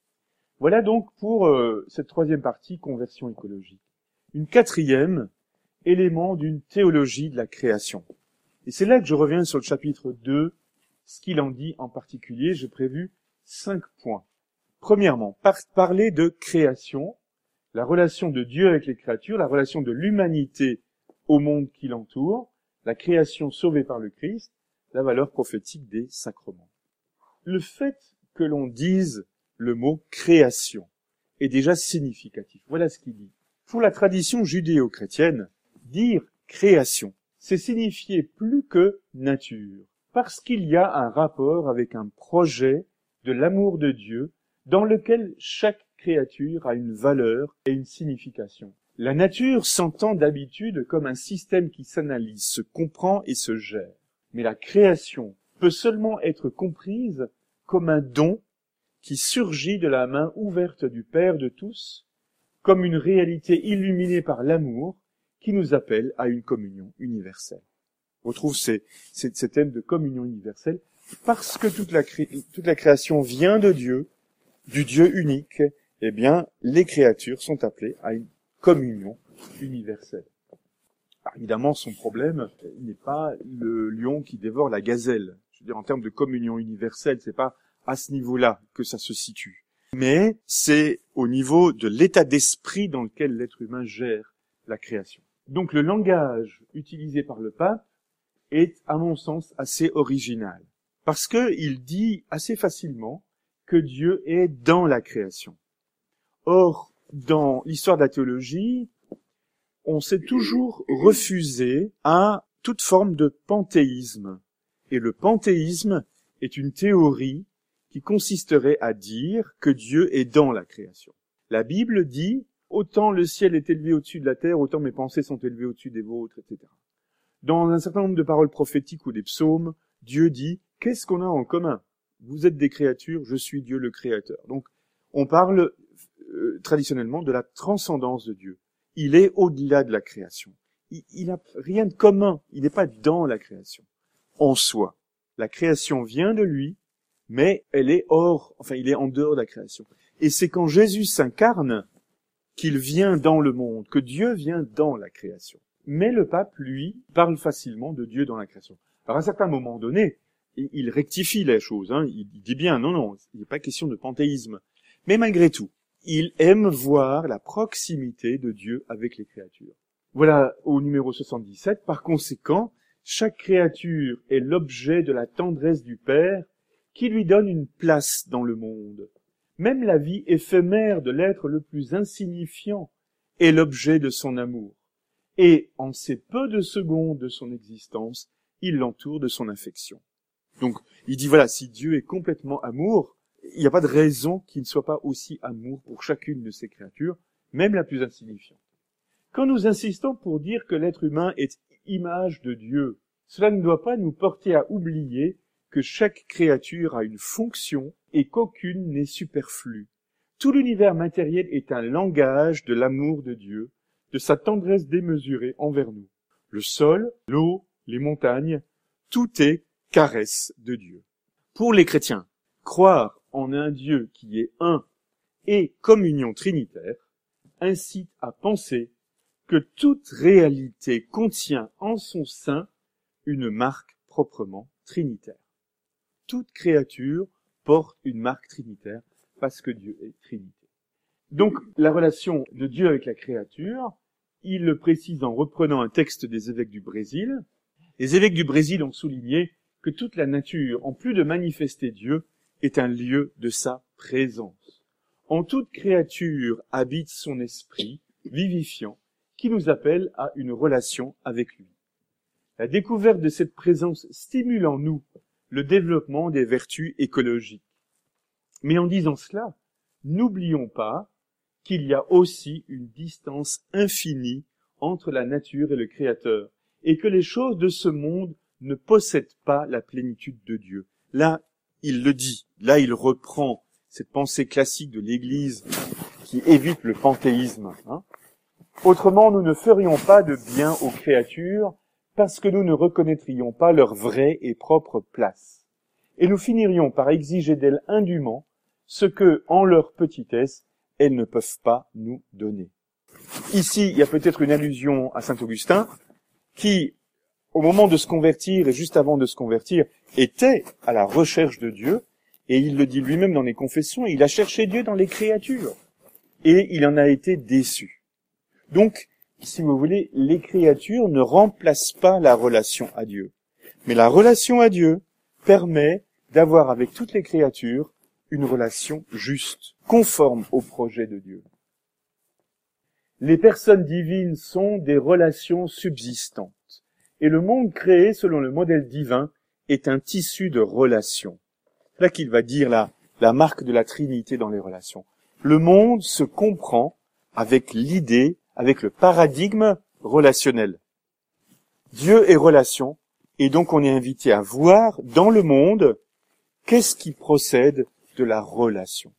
Voilà donc pour euh, cette troisième partie, conversion écologique. Une quatrième, élément d'une théologie de la création. Et c'est là que je reviens sur le chapitre 2, ce qu'il en dit en particulier. J'ai prévu cinq points. Premièrement, parler de création, la relation de Dieu avec les créatures, la relation de l'humanité au monde qui l'entoure, la création sauvée par le Christ, la valeur prophétique des sacrements. Le fait que l'on dise le mot création est déjà significatif. Voilà ce qu'il dit. Pour la tradition judéo-chrétienne, dire création, c'est signifier plus que nature, parce qu'il y a un rapport avec un projet de l'amour de Dieu dans lequel chaque créature a une valeur et une signification. La nature s'entend d'habitude comme un système qui s'analyse, se comprend et se gère. Mais la création peut seulement être comprise comme un don qui surgit de la main ouverte du Père de tous, comme une réalité illuminée par l'amour qui nous appelle à une communion universelle. On retrouve ces, ces, thèmes de communion universelle parce que toute la création vient de Dieu, du Dieu unique, eh bien, les créatures sont appelées à une communion universelle. évidemment, son problème n'est pas le lion qui dévore la gazelle. Je veux dire, en termes de communion universelle, c'est pas à ce niveau-là que ça se situe. Mais c'est au niveau de l'état d'esprit dans lequel l'être humain gère la création. Donc le langage utilisé par le pape est, à mon sens, assez original. Parce qu'il dit assez facilement Dieu est dans la création. Or, dans l'histoire de la théologie, on s'est toujours refusé à toute forme de panthéisme. Et le panthéisme est une théorie qui consisterait à dire que Dieu est dans la création. La Bible dit autant le ciel est élevé au-dessus de la terre, autant mes pensées sont élevées au-dessus des vôtres, etc. Dans un certain nombre de paroles prophétiques ou des psaumes, Dieu dit qu'est-ce qu'on a en commun? Vous êtes des créatures, je suis Dieu le créateur. Donc on parle euh, traditionnellement de la transcendance de Dieu. Il est au-delà de la création. Il n'a rien de commun, il n'est pas dans la création. En soi, la création vient de lui, mais elle est hors, enfin il est en dehors de la création. Et c'est quand Jésus s'incarne qu'il vient dans le monde, que Dieu vient dans la création. Mais le pape, lui, parle facilement de Dieu dans la création. Alors à un certain moment donné, il rectifie les choses. Hein. Il dit bien, non, non, il n'est pas question de panthéisme. Mais malgré tout, il aime voir la proximité de Dieu avec les créatures. Voilà au numéro 77. Par conséquent, chaque créature est l'objet de la tendresse du Père qui lui donne une place dans le monde. Même la vie éphémère de l'être le plus insignifiant est l'objet de son amour. Et en ces peu de secondes de son existence, il l'entoure de son affection. Donc, il dit voilà, si Dieu est complètement amour, il n'y a pas de raison qu'il ne soit pas aussi amour pour chacune de ses créatures, même la plus insignifiante. Quand nous insistons pour dire que l'être humain est image de Dieu, cela ne doit pas nous porter à oublier que chaque créature a une fonction et qu'aucune n'est superflue. Tout l'univers matériel est un langage de l'amour de Dieu, de sa tendresse démesurée envers nous. Le sol, l'eau, les montagnes, tout est caresse de Dieu. Pour les chrétiens, croire en un Dieu qui est un et communion trinitaire incite à penser que toute réalité contient en son sein une marque proprement trinitaire toute créature porte une marque trinitaire parce que Dieu est Trinité. Donc la relation de Dieu avec la créature, il le précise en reprenant un texte des évêques du Brésil. Les évêques du Brésil ont souligné que toute la nature, en plus de manifester Dieu, est un lieu de sa présence. En toute créature habite son esprit vivifiant qui nous appelle à une relation avec lui. La découverte de cette présence stimule en nous le développement des vertus écologiques. Mais en disant cela, n'oublions pas qu'il y a aussi une distance infinie entre la nature et le Créateur, et que les choses de ce monde ne possèdent pas la plénitude de Dieu. Là, il le dit, là il reprend cette pensée classique de l'Église qui évite le panthéisme. Hein. Autrement, nous ne ferions pas de bien aux créatures parce que nous ne reconnaîtrions pas leur vraie et propre place. Et nous finirions par exiger d'elles indûment ce que, en leur petitesse, elles ne peuvent pas nous donner. Ici, il y a peut-être une allusion à saint Augustin, qui, au moment de se convertir et juste avant de se convertir, était à la recherche de Dieu, et il le dit lui-même dans les confessions, il a cherché Dieu dans les créatures, et il en a été déçu. Donc, si vous voulez, les créatures ne remplacent pas la relation à Dieu. Mais la relation à Dieu permet d'avoir avec toutes les créatures une relation juste, conforme au projet de Dieu. Les personnes divines sont des relations subsistantes. Et le monde créé selon le modèle divin est un tissu de relations. Là qu'il va dire la, la marque de la Trinité dans les relations. Le monde se comprend avec l'idée, avec le paradigme relationnel. Dieu est relation, et donc on est invité à voir dans le monde qu'est-ce qui procède de la relation.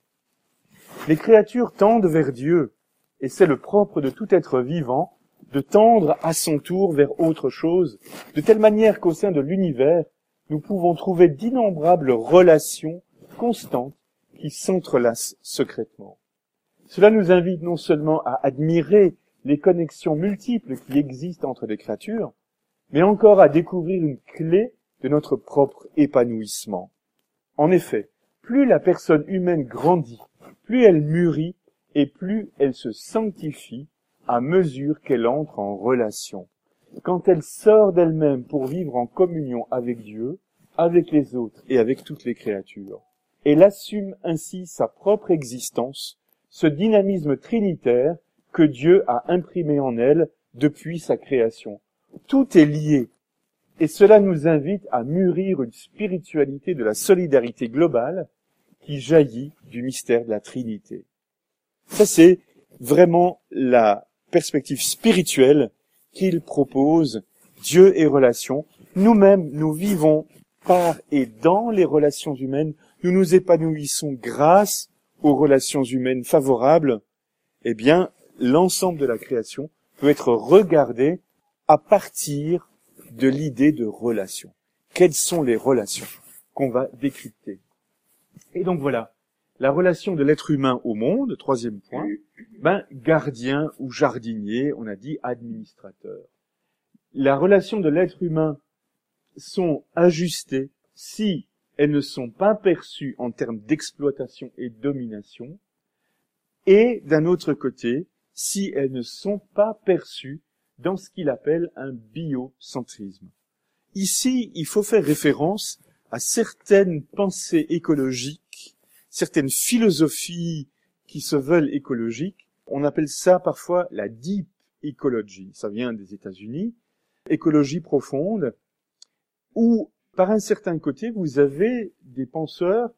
Les créatures tendent vers Dieu, et c'est le propre de tout être vivant de tendre à son tour vers autre chose, de telle manière qu'au sein de l'univers, nous pouvons trouver d'innombrables relations constantes qui s'entrelacent secrètement. Cela nous invite non seulement à admirer les connexions multiples qui existent entre les créatures, mais encore à découvrir une clé de notre propre épanouissement. En effet, plus la personne humaine grandit, plus elle mûrit et plus elle se sanctifie à mesure qu'elle entre en relation. Quand elle sort d'elle-même pour vivre en communion avec Dieu, avec les autres et avec toutes les créatures, elle assume ainsi sa propre existence, ce dynamisme trinitaire que Dieu a imprimé en elle depuis sa création. Tout est lié, et cela nous invite à mûrir une spiritualité de la solidarité globale qui jaillit du mystère de la Trinité. Ça, c'est vraiment la perspective spirituelle qu'il propose, Dieu et relations. Nous-mêmes, nous vivons par et dans les relations humaines, nous nous épanouissons grâce aux relations humaines favorables, eh bien, l'ensemble de la création peut être regardé à partir de l'idée de relation. Quelles sont les relations qu'on va décrypter? Et donc voilà, la relation de l'être humain au monde, troisième point, ben, gardien ou jardinier, on a dit administrateur. La relation de l'être humain sont ajustées si elles ne sont pas perçues en termes d'exploitation et domination, et d'un autre côté, si elles ne sont pas perçues dans ce qu'il appelle un biocentrisme. Ici, il faut faire référence à certaines pensées écologiques certaines philosophies qui se veulent écologiques. On appelle ça parfois la deep ecology. Ça vient des États-Unis. Écologie profonde, où par un certain côté, vous avez des penseurs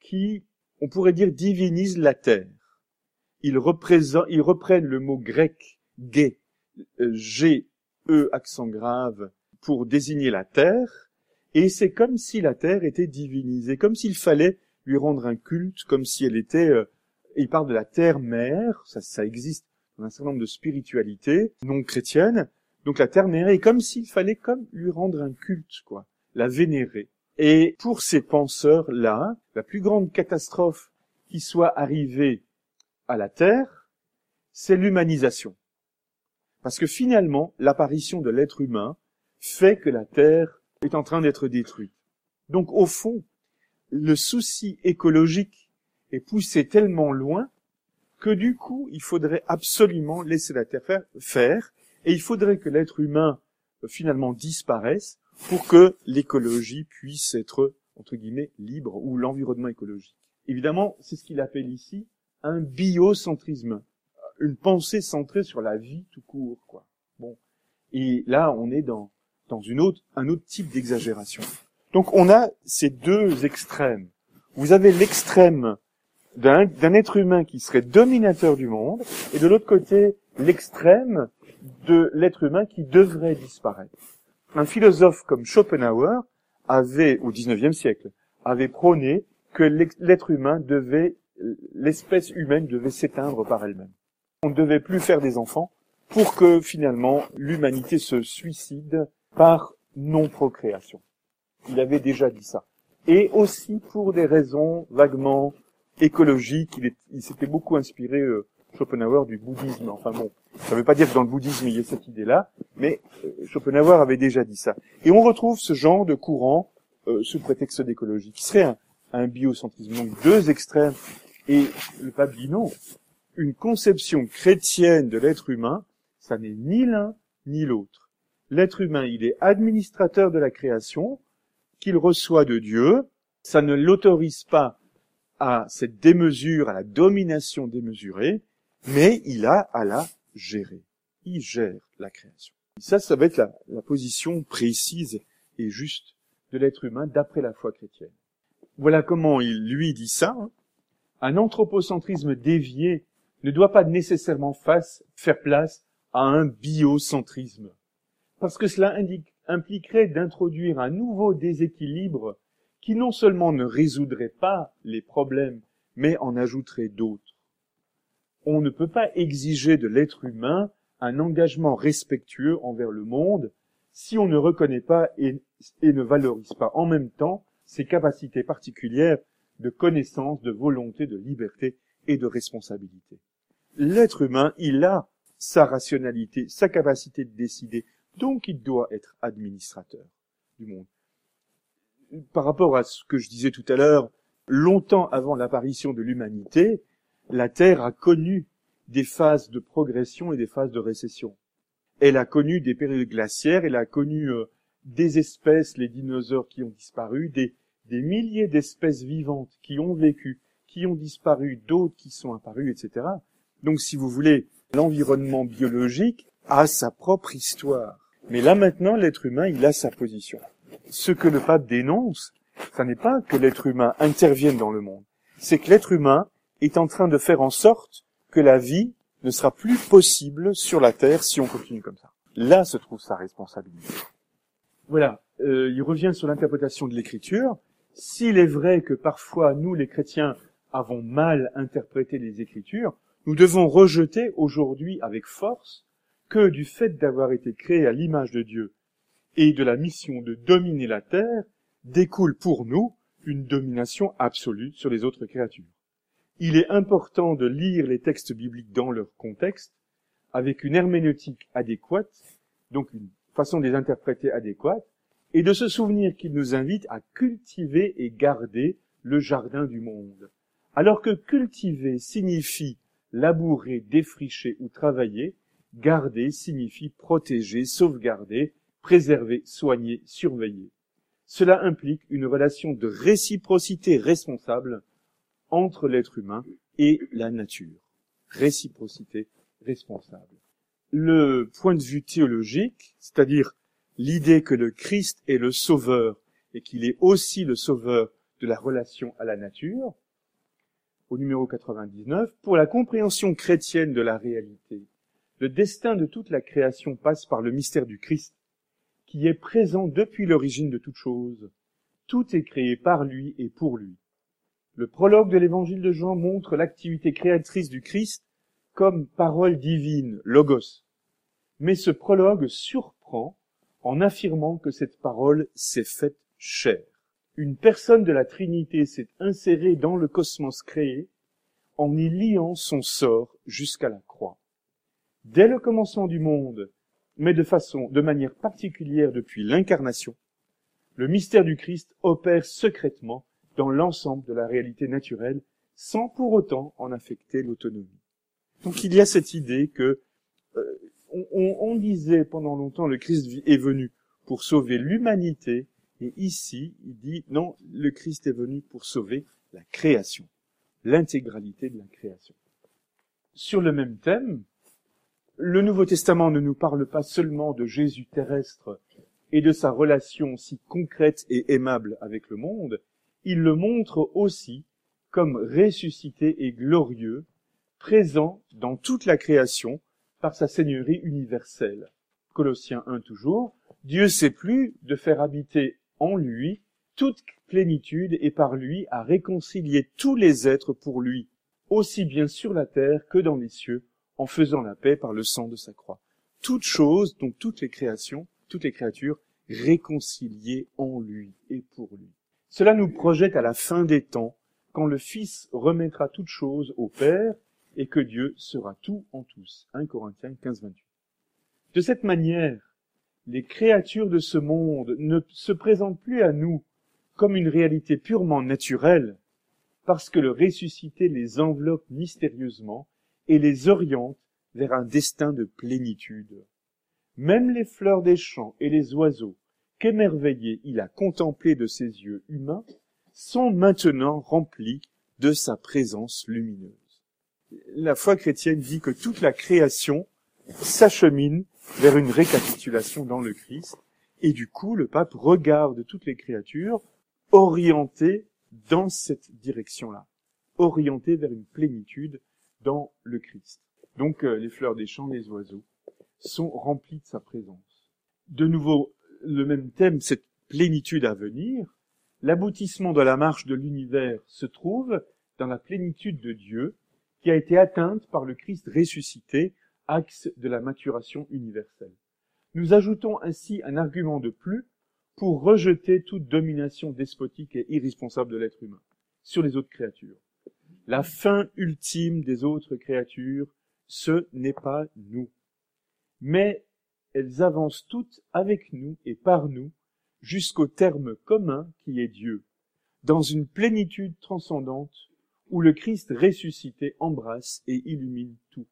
qui, on pourrait dire, divinisent la terre. Ils, ils reprennent le mot grec gay, euh, G, E, accent grave, pour désigner la terre, et c'est comme si la terre était divinisée, comme s'il fallait lui rendre un culte comme si elle était... Euh, il parle de la terre-mère, ça, ça existe dans un certain nombre de spiritualités non chrétiennes. Donc la terre-mère est comme s'il fallait comme lui rendre un culte, quoi, la vénérer. Et pour ces penseurs-là, la plus grande catastrophe qui soit arrivée à la Terre, c'est l'humanisation. Parce que finalement, l'apparition de l'être humain fait que la Terre est en train d'être détruite. Donc au fond, le souci écologique est poussé tellement loin que du coup, il faudrait absolument laisser la Terre faire, et il faudrait que l'être humain euh, finalement disparaisse pour que l'écologie puisse être, entre guillemets, libre, ou l'environnement écologique. Évidemment, c'est ce qu'il appelle ici un biocentrisme, une pensée centrée sur la vie tout court, quoi. Bon. Et là, on est dans, dans une autre, un autre type d'exagération. Donc on a ces deux extrêmes. Vous avez l'extrême d'un être humain qui serait dominateur du monde, et de l'autre côté, l'extrême de l'être humain qui devrait disparaître. Un philosophe comme Schopenhauer avait, au XIXe siècle, avait prôné que l'être humain devait, l'espèce humaine devait s'éteindre par elle-même. On ne devait plus faire des enfants pour que finalement l'humanité se suicide par non-procréation. Il avait déjà dit ça. Et aussi pour des raisons vaguement écologiques, il, s'était beaucoup inspiré euh, Schopenhauer du bouddhisme. Enfin bon, ça ne veut pas dire que dans le bouddhisme il y ait cette idée-là, mais euh, Schopenhauer avait déjà dit ça. Et on retrouve ce genre de courant euh, sous prétexte d'écologie, qui serait un, un biocentrisme. Donc deux extrêmes. Et le pape dit non. Une conception chrétienne de l'être humain, ça n'est ni l'un ni l'autre. L'être humain, il est administrateur de la création, qu'il reçoit de Dieu, ça ne l'autorise pas à cette démesure, à la domination démesurée, mais il a à la gérer. Il gère la création. ça, ça va être la, position précise et juste de l'être humain d'après la foi chrétienne. Voilà comment il lui dit ça. Hein. Un anthropocentrisme dévié ne doit pas nécessairement faire place à un biocentrisme. Parce que cela indique, impliquerait d'introduire un nouveau déséquilibre qui non seulement ne résoudrait pas les problèmes, mais en ajouterait d'autres. On ne peut pas exiger de l'être humain un engagement respectueux envers le monde si on ne reconnaît pas et, ne valorise pas en même temps ses capacités particulières de connaissance, de volonté, de liberté et de responsabilité. L'être humain, il a sa rationalité, sa capacité de décider, donc il doit être administrateur du monde. Par rapport à ce que je disais tout à l'heure, longtemps avant l'apparition de l'humanité, la Terre a connu des phases de progression et des phases de récession. Elle a connu des périodes glaciaires, elle a connu euh, des espèces, les dinosaures qui ont disparu, des, des milliers d'espèces vivantes qui ont vécu, qui ont disparu, d'autres qui sont apparues, etc. Donc, si vous voulez, l'environnement biologique a sa propre histoire. Mais là maintenant, l'être humain, il a sa position. Ce que le pape dénonce, ce n'est pas que l'être humain intervienne dans le monde, c'est que l'être humain est en train de faire en sorte que la vie ne sera plus possible sur la Terre si on continue comme ça. Là se trouve sa responsabilité. Voilà, euh, il revient sur l'interprétation de l'écriture. S'il est vrai que parfois nous, les chrétiens, avons mal interprété les écritures, nous devons rejeter aujourd'hui avec force que du fait d'avoir été créés à l'image de Dieu et de la mission de dominer la terre, découle pour nous une domination absolue sur les autres créatures. Il est important de lire les textes bibliques dans leur contexte, avec une herméneutique adéquate, donc une façon de les interpréter adéquate, et de se souvenir qu'il nous invite à cultiver et garder le jardin du monde. Alors que cultiver signifie labourer, défricher ou travailler, garder signifie protéger, sauvegarder, préserver, soigner, surveiller. Cela implique une relation de réciprocité responsable entre l'être humain et la nature. Réciprocité responsable. Le point de vue théologique, c'est-à-dire l'idée que le Christ est le sauveur et qu'il est aussi le sauveur de la relation à la nature, au numéro 99, pour la compréhension chrétienne de la réalité, le destin de toute la création passe par le mystère du Christ, qui est présent depuis l'origine de toute chose. Tout est créé par lui et pour lui. Le prologue de l'évangile de Jean montre l'activité créatrice du Christ comme parole divine, logos. Mais ce prologue surprend en affirmant que cette parole s'est faite chair une personne de la Trinité s'est insérée dans le cosmos créé en y liant son sort jusqu'à la. Dès le commencement du monde, mais de façon, de manière particulière depuis l'incarnation, le mystère du Christ opère secrètement dans l'ensemble de la réalité naturelle sans pour autant en affecter l'autonomie. Donc il y a cette idée que euh, on, on disait pendant longtemps le Christ est venu pour sauver l'humanité et ici, il dit, non, le Christ est venu pour sauver la création, l'intégralité de la création. Sur le même thème, le Nouveau Testament ne nous parle pas seulement de Jésus terrestre et de sa relation si concrète et aimable avec le monde, il le montre aussi comme ressuscité et glorieux, présent dans toute la création par sa Seigneurie universelle. Colossiens 1 toujours, Dieu sait plus de faire habiter en lui toute plénitude et par lui à réconcilier tous les êtres pour lui, aussi bien sur la terre que dans les cieux, en faisant la paix par le sang de sa croix. Toutes choses, donc toutes les créations, toutes les créatures, réconciliées en lui et pour lui. Cela nous projette à la fin des temps, quand le Fils remettra toutes choses au Père et que Dieu sera tout en tous. 1 Corinthiens 15, 28. De cette manière, les créatures de ce monde ne se présentent plus à nous comme une réalité purement naturelle, parce que le ressuscité les enveloppe mystérieusement et les oriente vers un destin de plénitude. Même les fleurs des champs et les oiseaux, qu'émerveillés il a contemplés de ses yeux humains, sont maintenant remplis de sa présence lumineuse. La foi chrétienne dit que toute la création s'achemine vers une récapitulation dans le Christ, et du coup le pape regarde toutes les créatures orientées dans cette direction-là, orientées vers une plénitude dans le Christ. Donc euh, les fleurs des champs, les oiseaux, sont remplis de sa présence. De nouveau, le même thème, cette plénitude à venir, l'aboutissement de la marche de l'univers se trouve dans la plénitude de Dieu qui a été atteinte par le Christ ressuscité, axe de la maturation universelle. Nous ajoutons ainsi un argument de plus pour rejeter toute domination despotique et irresponsable de l'être humain sur les autres créatures. La fin ultime des autres créatures, ce n'est pas nous. Mais elles avancent toutes avec nous et par nous jusqu'au terme commun qui est Dieu, dans une plénitude transcendante où le Christ ressuscité embrasse et illumine tout.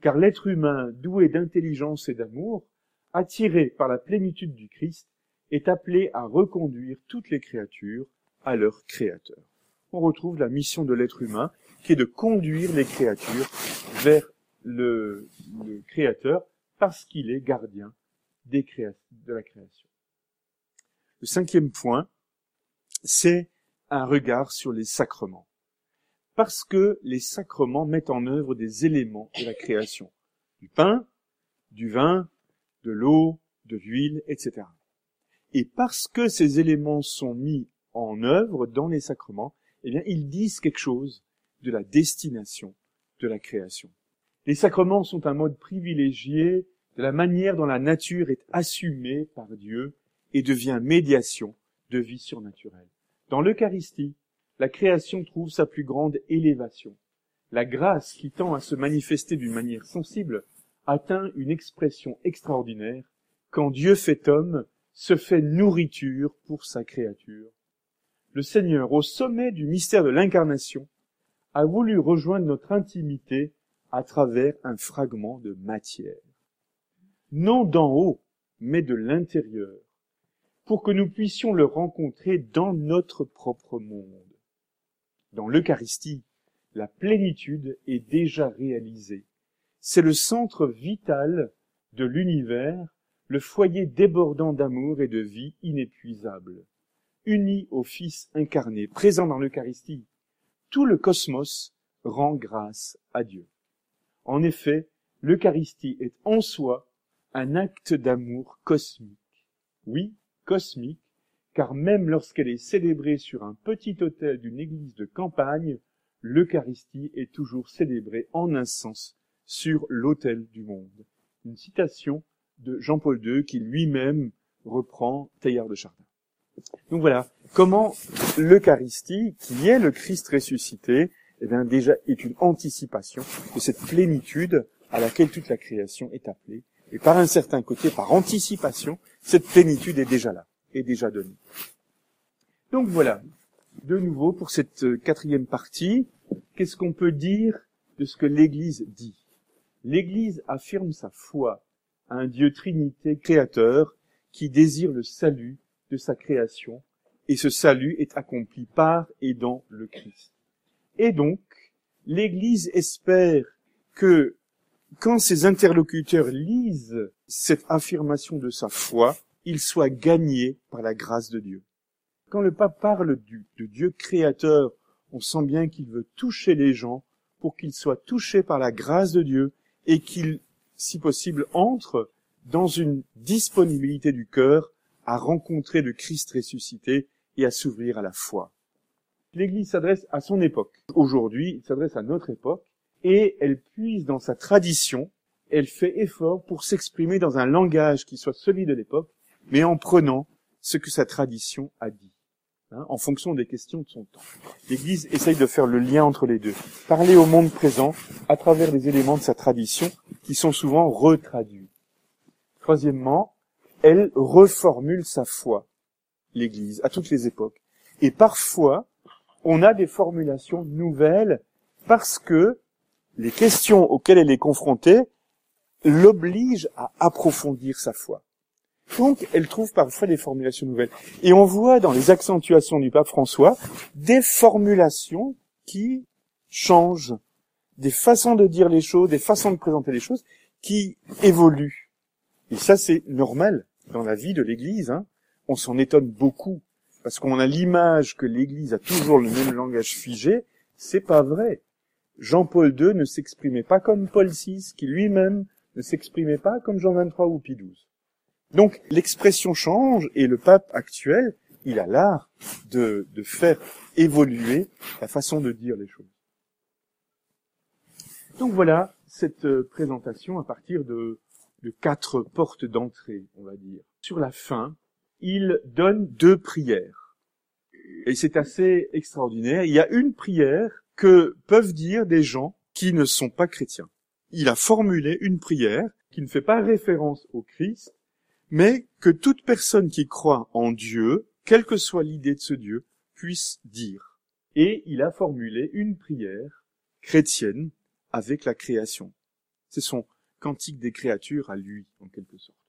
Car l'être humain, doué d'intelligence et d'amour, attiré par la plénitude du Christ, est appelé à reconduire toutes les créatures à leur Créateur. On retrouve la mission de l'être humain, qui est de conduire les créatures vers le, Créateur, parce qu'il est gardien de la création. Le cinquième point, c'est un regard sur les sacrements parce que les sacrements mettent en œuvre des éléments de la création. Du pain, du vin, de l'eau, de l'huile, etc. Et parce que ces éléments sont mis en œuvre dans les sacrements, eh bien, ils disent quelque chose de la destination de la création. Les sacrements sont un mode privilégié de la manière dont la nature est assumée par Dieu et devient médiation de vie surnaturelle. Dans l'Eucharistie, la création trouve sa plus grande élévation. La grâce qui tend à se manifester d'une manière sensible atteint une expression extraordinaire quand Dieu fait homme se fait nourriture pour sa créature. Le Seigneur, au sommet du mystère de l'incarnation, a voulu rejoindre notre intimité à travers un fragment de matière. Non d'en haut, mais de l'intérieur, pour que nous puissions le rencontrer dans notre propre monde. Dans l'Eucharistie, la plénitude est déjà réalisée. C'est le centre vital de l'univers, le foyer débordant d'amour et de vie inépuisable. Uni au Fils incarné, présent dans l'Eucharistie, tout le cosmos rend grâce à Dieu. En effet, l'Eucharistie est en soi un acte d'amour cosmique. Oui, cosmique, car même lorsqu'elle est célébrée sur un petit autel d'une église de campagne, l'Eucharistie est toujours célébrée en un sens sur l'autel du monde. Une citation de Jean-Paul II qui lui-même reprend Teilhard de Chardin. Donc voilà, comment l'Eucharistie, qui est le Christ ressuscité, eh bien déjà est une anticipation de cette plénitude à laquelle toute la création est appelée. Et par un certain côté, par anticipation, cette plénitude est déjà là est déjà donné. Donc voilà, de nouveau pour cette euh, quatrième partie, qu'est-ce qu'on peut dire de ce que l'Église dit? L'Église affirme sa foi à un Dieu Trinité créateur qui désire le salut sa création, et ce salut est accompli par et dans le Christ. Et donc, l'Église espère que quand ses interlocuteurs lisent cette affirmation de sa foi, il soit gagné par la grâce de Dieu. Quand le pape parle de Dieu créateur, on sent bien qu'il veut toucher les gens pour qu'ils soient touchés par la grâce de Dieu et qu'ils, si possible, entrent dans une disponibilité du cœur à rencontrer le Christ ressuscité et à s'ouvrir à la foi. L'Église s'adresse à son époque. Aujourd'hui, il s'adresse à notre époque et elle puise dans sa tradition, elle fait effort pour s'exprimer dans un langage qui soit celui de l'époque mais en prenant ce que sa tradition a dit. hein, en fonction des questions de son temps. L'Église essaye de faire le lien entre les deux, parler au monde présent à travers les éléments de sa tradition qui sont souvent retraduits. Troisièmement, elle reformule sa foi, l'Église, à toutes les époques. Et parfois, on a des formulations nouvelles parce que les questions auxquelles elle est confrontée l'obligent à approfondir sa foi. Donc, elle trouve parfois des formulations nouvelles. Et on voit dans les accentuations du pape François des formulations qui changent, des façons de dire les choses, des façons de présenter les choses qui évoluent. Et ça, c'est normal dans la vie de l'Église. Hein. On s'en étonne beaucoup parce qu'on a l'image que l'Église a toujours le même langage figé. C'est pas vrai. Jean-Paul II ne s'exprimait pas comme Paul VI, qui lui-même ne s'exprimait pas comme Jean XXIII ou Pie XII. Donc l'expression change et le pape actuel, il a l'art de, faire évoluer la façon de dire les choses. Donc voilà cette euh, présentation à partir de, de quatre portes d'entrée, on va dire. Sur la fin, il donne deux prières. Et c'est assez extraordinaire. Il y a une prière que peuvent dire des gens qui ne sont pas chrétiens. Il a formulé une prière qui ne fait pas référence au Christ, mais que toute personne qui croit en Dieu, quelle que soit l'idée de ce Dieu, puisse dire. Et il a formulé une prière chrétienne avec la création. C'est son cantique des créatures à lui, en quelque sorte.